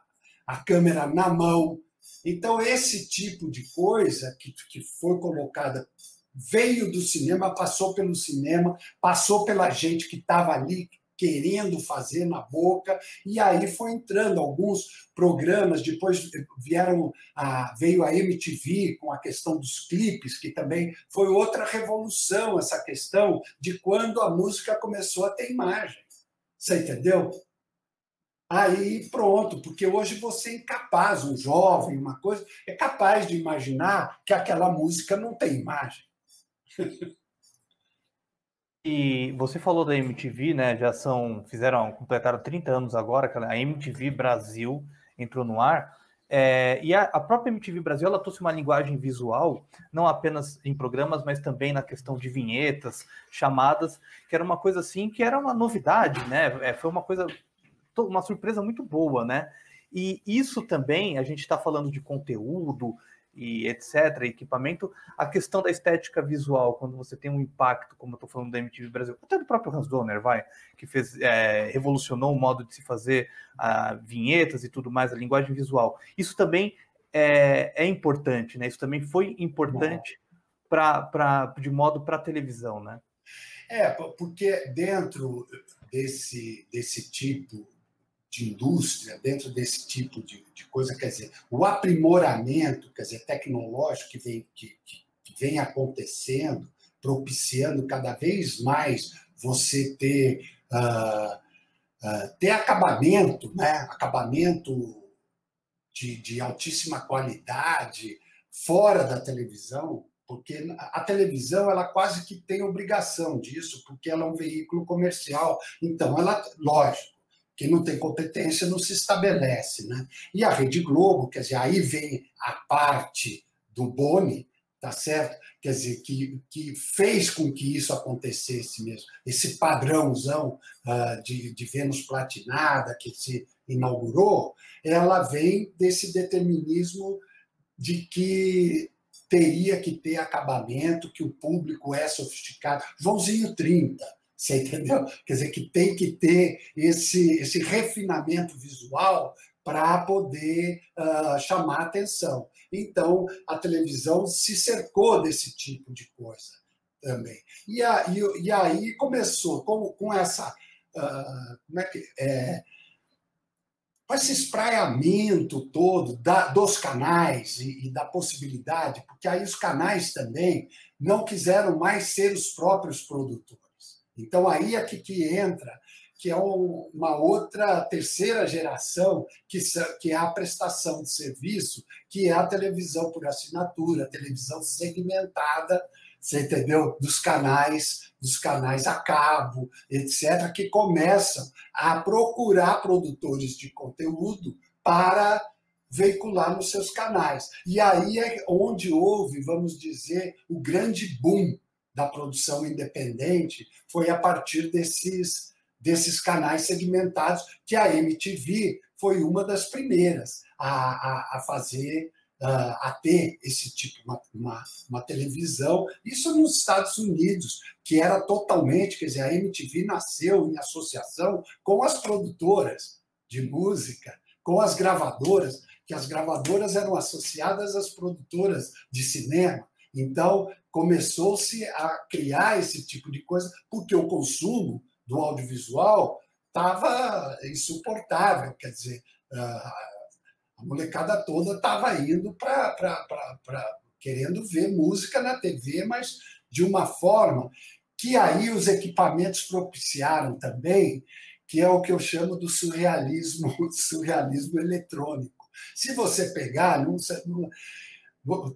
a câmera na mão. Então, esse tipo de coisa que, que foi colocada veio do cinema, passou pelo cinema, passou pela gente que estava ali, querendo fazer na boca, e aí foi entrando alguns programas, depois vieram a, veio a MTV com a questão dos clipes, que também foi outra revolução, essa questão de quando a música começou a ter imagem. Você entendeu? Aí pronto, porque hoje você é incapaz, um jovem, uma coisa, é capaz de imaginar que aquela música não tem imagem. E você falou da MTV, né? Já são, fizeram, completaram 30 anos agora, a MTV Brasil entrou no ar. É, e a, a, própria MTV Brasil ela trouxe uma linguagem visual, não apenas em programas, mas também na questão de vinhetas, chamadas, que era uma coisa assim que era uma novidade, né? É, foi uma coisa, uma surpresa muito boa, né? E isso também, a gente está falando de conteúdo, e etc., equipamento, a questão da estética visual, quando você tem um impacto, como eu estou falando da MTV Brasil, até do próprio Hans Donner, vai, que fez, é, revolucionou o modo de se fazer uh, vinhetas e tudo mais, a linguagem visual. Isso também é, é importante, né? Isso também foi importante para de modo para a televisão, né? É, porque dentro desse, desse tipo de indústria, dentro desse tipo de, de, coisa, quer dizer, o aprimoramento, quer dizer, tecnológico que vem, que, que vem acontecendo, propiciando cada vez mais você ter uh, uh, ter acabamento, né? acabamento de, de altíssima qualidade fora da televisão, porque a televisão ela quase que tem obrigação disso, porque ela é um veículo comercial. Então, ela, lógico, quem não tem competência não se estabelece, né? E a Rede Globo, quer dizer, aí vem a parte do Boni, tá certo? Quer dizer, que, que fez com que isso acontecesse mesmo. Esse padrãozão uh, de, de Vênus platinada que se inaugurou, ela vem desse determinismo de que teria que ter acabamento, que o público é sofisticado. Joãozinho 30, você entendeu? Quer dizer, que tem que ter esse, esse refinamento visual para poder uh, chamar atenção. Então, a televisão se cercou desse tipo de coisa também. E, a, e, e aí começou com, com essa. Uh, como é que. É, com esse espraiamento todo da, dos canais e, e, da possibilidade, porque aí os canais também não quiseram mais ser os próprios produtores. Então aí é que, que entra, que é uma outra terceira geração, que, que é a prestação de serviço, que é a televisão por assinatura, televisão segmentada, você entendeu? Dos canais, dos canais a cabo, etc., que começam a procurar produtores de conteúdo para veicular nos seus canais. E aí é onde houve, vamos dizer, o grande boom da produção independente, foi a partir desses, desses canais segmentados, que a MTV foi uma das primeiras a, a, a fazer a ter esse tipo, uma, uma, uma, televisão. Isso nos Estados Unidos, que era totalmente, quer dizer, a MTV nasceu em associação com as produtoras de música, com as gravadoras, que as gravadoras eram associadas às produtoras de cinema. Então, começou-se a criar esse tipo de coisa, porque o consumo do audiovisual estava insuportável. Quer dizer, a molecada toda estava indo para. querendo ver música na TV, mas de uma forma que aí os equipamentos propiciaram também, que é o que eu chamo do surrealismo, surrealismo eletrônico. Se você pegar, não, não,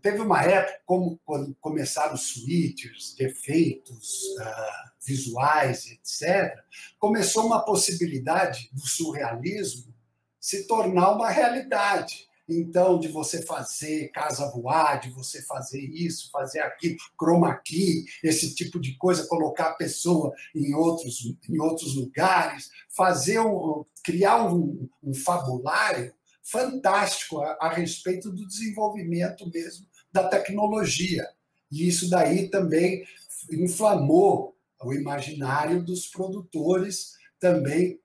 teve uma época, como quando começaram os switches, efeitos uh, visuais, etc., começou uma possibilidade do surrealismo se tornar uma realidade. Então, de você fazer casa voar, de você fazer isso, fazer aquilo, chroma key, esse tipo de coisa, colocar a pessoa em outros, em outros lugares, fazer um, criar um, um fabulário fantástico a, a respeito do desenvolvimento mesmo da tecnologia. E isso daí também inflamou o imaginário dos produtores também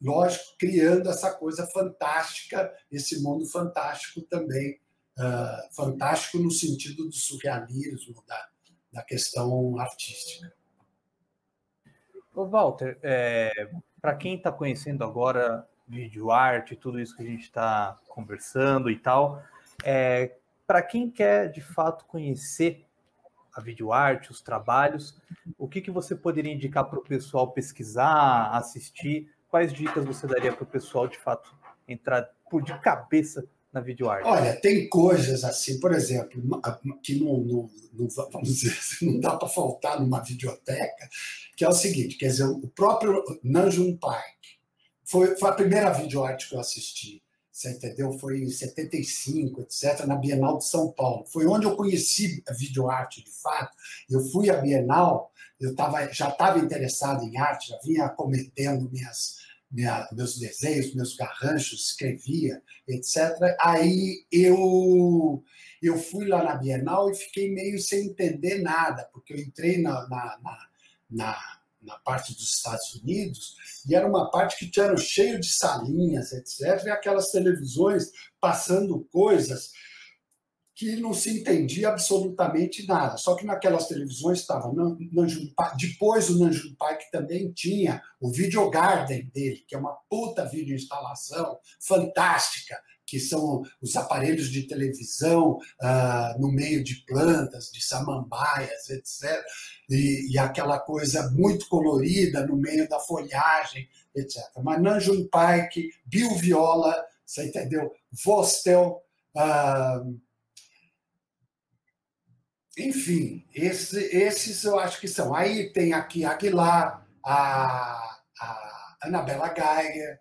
lógico, criando essa coisa fantástica, esse mundo fantástico também, uh, fantástico no sentido do surrealismo, da, da questão artística. Ô Walter, é, para quem está conhecendo agora vídeo arte, tudo isso que a gente está conversando e tal, é, para quem quer de fato conhecer a videoarte, os trabalhos, o que, que você poderia indicar para o pessoal pesquisar, assistir, quais dicas você daria para o pessoal, de fato, entrar por de cabeça na videoarte? Olha, tem coisas assim, por exemplo, que não, não, não vamos dizer, assim, não dá para faltar numa videoteca, que é o seguinte, quer dizer, o próprio Nanjum Park foi, foi a primeira videoarte que eu assisti. Você entendeu? Foi em 75, etc., na Bienal de São Paulo. Foi onde eu conheci a videoarte de fato. Eu fui à Bienal, eu tava, já estava interessado em arte, já vinha cometendo minhas, minha, meus desenhos, meus garranchos, escrevia, etc. Aí eu, eu fui lá na Bienal e fiquei meio sem entender nada, porque eu entrei na, na, na, na na parte dos Estados Unidos, e era uma parte que tinha cheio de salinhas, etc., e aquelas televisões passando coisas que não se entendia absolutamente nada. Só que naquelas televisões estava depois o Nanjum Park também tinha o Video Garden dele, que é uma puta videoinstalação fantástica, que são os aparelhos de televisão uh, no meio de plantas, de samambaias, etc. E, e, aquela coisa muito colorida no meio da folhagem, etc. Mas Nanjum Pike, Bill Viola, você entendeu? Vostel. Uh, enfim, esse, esses eu acho que são. Aí tem aqui Aguilar, a, a Anabela Geiger,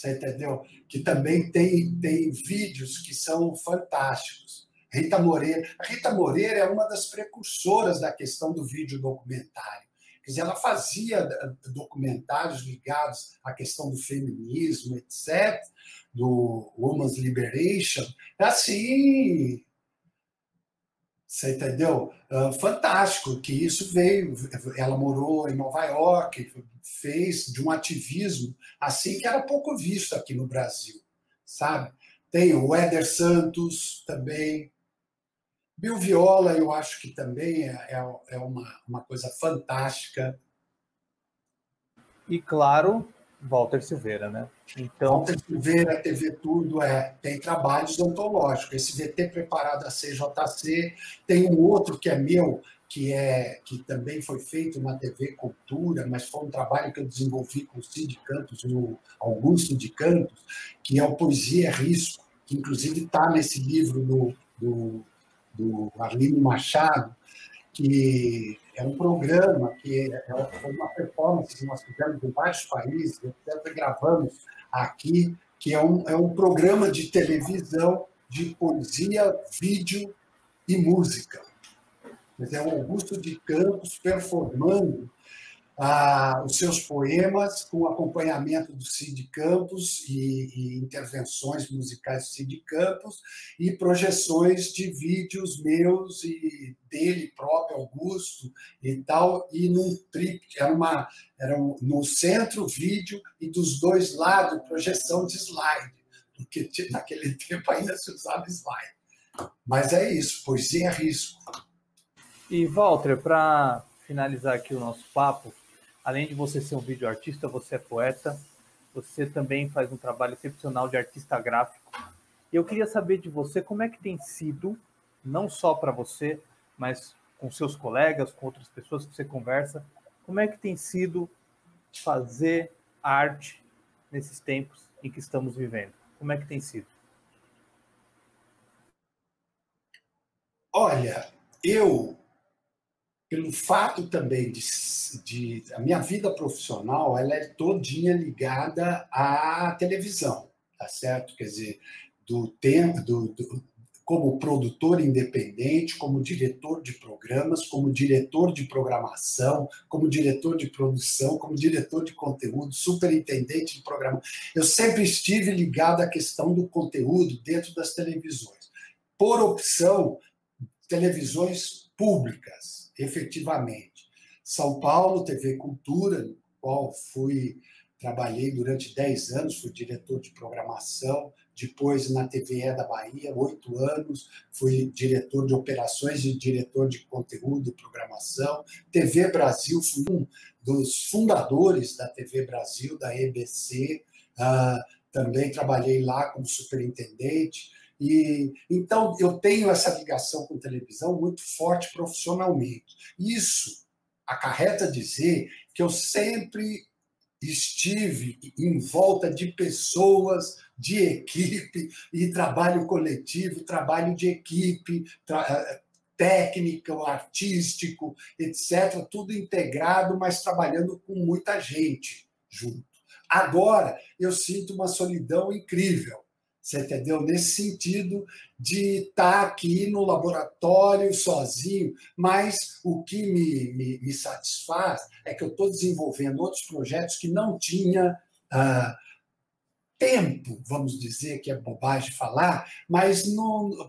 você entendeu? Que também tem, tem vídeos que são fantásticos. Rita Moreira. Rita Moreira é uma das precursoras da questão do vídeo documentário. Quer dizer, ela fazia eh, documentários ligados à questão do feminismo, etc., do Women's Liberation, assim, você entendeu? Uh, fantástico que isso veio. Ela morou em Nova York, fez de um ativismo assim que era pouco visto aqui no Brasil, sabe? Tem o Éder Santos também. Bill Viola, eu acho que também é, é, é uma, uma coisa fantástica. E claro, Walter Silveira, né? Então... Walter Silveira, TV Tudo, é, tem trabalhos ontológicos. Esse VT preparado a CJC, tem um outro que é meu, que é que também foi feito na TV Cultura, mas foi um trabalho que eu desenvolvi com o Cid Cantos, o Augusto de Cantos, que é o Poesia é Risco, que inclusive está nesse livro do, do, do Machado, que é um programa que é, é uma performance que nós fizemos em vários países, até gravamos aqui, que é um, é um programa de televisão de poesia, vídeo e música. Mas é o Augusto de Campos performando ah, os seus poemas com acompanhamento do Cid Campos e, e, intervenções musicais do Cid Campos e projeções de vídeos meus e dele próprio, Augusto e tal, e num trip, era uma era um, no centro vídeo e dos dois lados projeção de slide, porque naquele tempo ainda se usava slide. Mas é isso, poesia é risco. E Walter, para finalizar aqui o nosso papo, além de você ser um vídeo artista, você é poeta, você também faz um trabalho excepcional de artista gráfico. Eu queria saber de você como é que tem sido, não só para você, mas com seus colegas, com outras pessoas que você conversa, como é que tem sido fazer arte nesses tempos em que estamos vivendo? Como é que tem sido? Olha, eu pelo fato também de, de, a minha vida profissional ela é todinha ligada à televisão, tá certo? Quer dizer, do tempo, do, do, como produtor independente, como diretor de programas, como diretor de programação, como diretor de produção, como diretor de conteúdo, superintendente de programa. Eu sempre estive ligado à questão do conteúdo dentro das televisões. Por opção, televisões públicas efetivamente. São Paulo, TV Cultura, no qual fui trabalhei durante 10 anos, fui diretor de programação, depois na TVE da Bahia, oito anos, fui diretor de operações e diretor de conteúdo e programação. TV Brasil, fui um dos fundadores da TV Brasil, da EBC, uh, ah, também trabalhei lá como superintendente. E então eu tenho essa ligação com televisão muito forte profissionalmente. Isso acarreta dizer que eu sempre estive em volta de pessoas, de equipe e trabalho coletivo, trabalho de equipe, tra eh, técnico, artístico, etc., tudo integrado, mas trabalhando com muita gente junto. Agora eu sinto uma solidão incrível você entendeu? Nesse sentido de estar aqui no laboratório sozinho, mas o que me, me, me satisfaz é que eu estou desenvolvendo outros projetos que não tinha ah, tempo, vamos dizer, que é bobagem falar, mas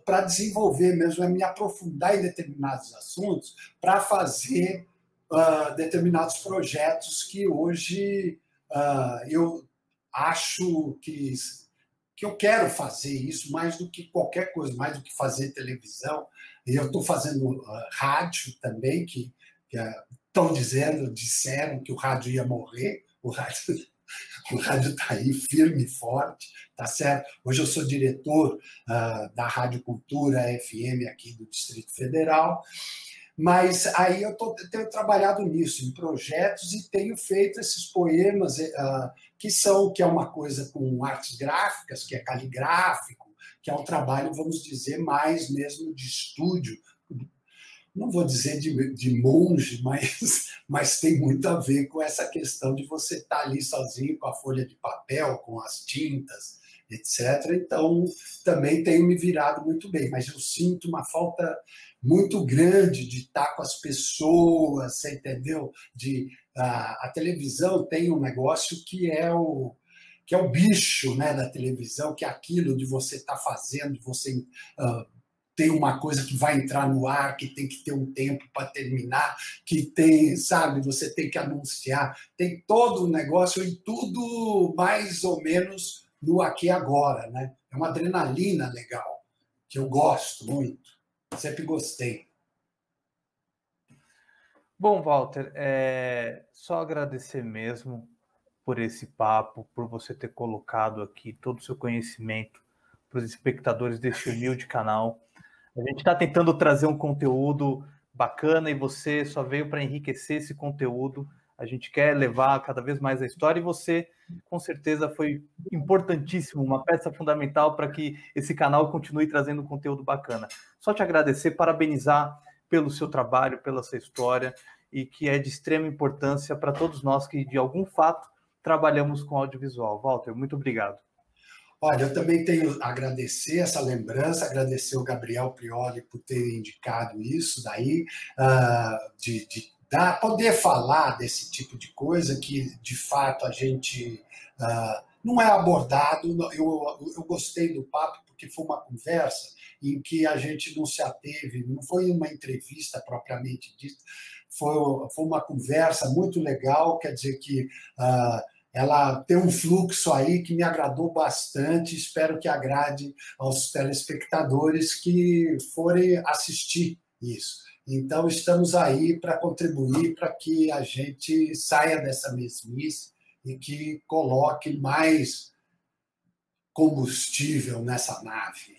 para desenvolver mesmo, é me aprofundar em determinados assuntos para fazer ah, determinados projetos que hoje ah, eu acho que que eu quero fazer isso mais do que qualquer coisa, mais do que fazer televisão. E eu estou fazendo uh, rádio também, que estão uh, dizendo, disseram que o rádio ia morrer. O rádio O rádio está aí firme e forte, tá certo? Hoje eu sou diretor uh, da Rádio Cultura FM aqui do Distrito Federal. Mas aí eu tô, tenho trabalhado nisso, em projetos, e tenho feito esses poemas uh, que são, que é uma coisa com artes gráficas, que é caligráfico, que é um trabalho, vamos dizer, mais mesmo de estúdio, não vou dizer de, de monge, mas, mas tem muito a ver com essa questão de você estar tá ali sozinho com a folha de papel, com as tintas, etc. Então, também tenho me virado muito bem, mas eu sinto uma falta muito grande de estar com as pessoas, você entendeu? De, a, a televisão tem um negócio que é o que é o bicho né, da televisão, que é aquilo de você estar tá fazendo, você uh, tem uma coisa que vai entrar no ar, que tem que ter um tempo para terminar, que tem, sabe, você tem que anunciar, tem todo o negócio e tudo mais ou menos no aqui e agora, né? É uma adrenalina legal, que eu gosto muito, sempre gostei. Bom, Walter, é só agradecer mesmo por esse papo, por você ter colocado aqui todo o seu conhecimento para os espectadores deste humilde canal. A gente está tentando trazer um conteúdo bacana e você só veio para enriquecer esse conteúdo. A gente quer levar cada vez mais a história e você, com certeza, foi importantíssimo, uma peça fundamental para que esse canal continue trazendo conteúdo bacana. Só te agradecer, parabenizar pelo seu trabalho, pela sua história e que é de extrema importância para todos nós que, de algum fato, trabalhamos com audiovisual. Walter, muito obrigado. Olha, eu também tenho a agradecer essa lembrança, agradecer o Gabriel Prioli por ter indicado isso daí, uh, de, de dar, poder falar desse tipo de coisa que, de fato, a gente uh, não é abordado. Eu, eu gostei do papo porque foi uma conversa em que a gente não se ateve, não foi uma entrevista propriamente dita, foi, foi uma conversa muito legal, quer dizer que... Uh, ela tem um fluxo aí que me agradou bastante, espero que agrade aos telespectadores que forem assistir isso. Então, estamos aí para contribuir para que a gente saia dessa mesmice e que coloque mais combustível nessa nave.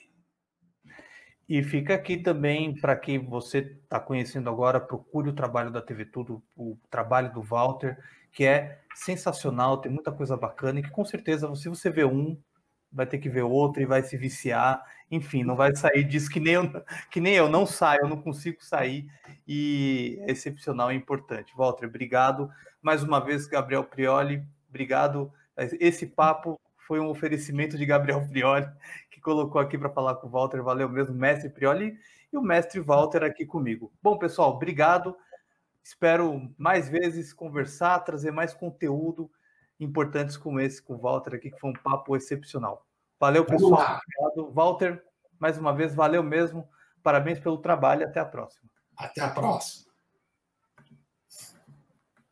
E fica aqui também para quem você está conhecendo agora, procure o trabalho da TV Tudo, o trabalho do Walter que é sensacional, tem muita coisa bacana e que com certeza, se você vê um, vai ter que ver outro e vai se viciar, enfim, não vai sair disso que nem eu, que nem eu não saio, eu não consigo sair e é excepcional e é importante. Walter, obrigado mais uma vez, Gabriel Prioli, obrigado. Esse papo foi um oferecimento de Gabriel Prioli, que colocou aqui para falar com o Walter, valeu mesmo, mestre Prioli e o mestre Walter aqui comigo. Bom, pessoal, obrigado. Espero mais vezes conversar, trazer mais conteúdo importantes como esse com o Walter aqui, que foi um papo excepcional. Valeu, pessoal. Obrigado. Walter, mais uma vez, valeu mesmo. Parabéns pelo trabalho. Até a próxima. Até a próxima.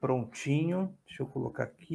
Prontinho. Deixa eu colocar aqui.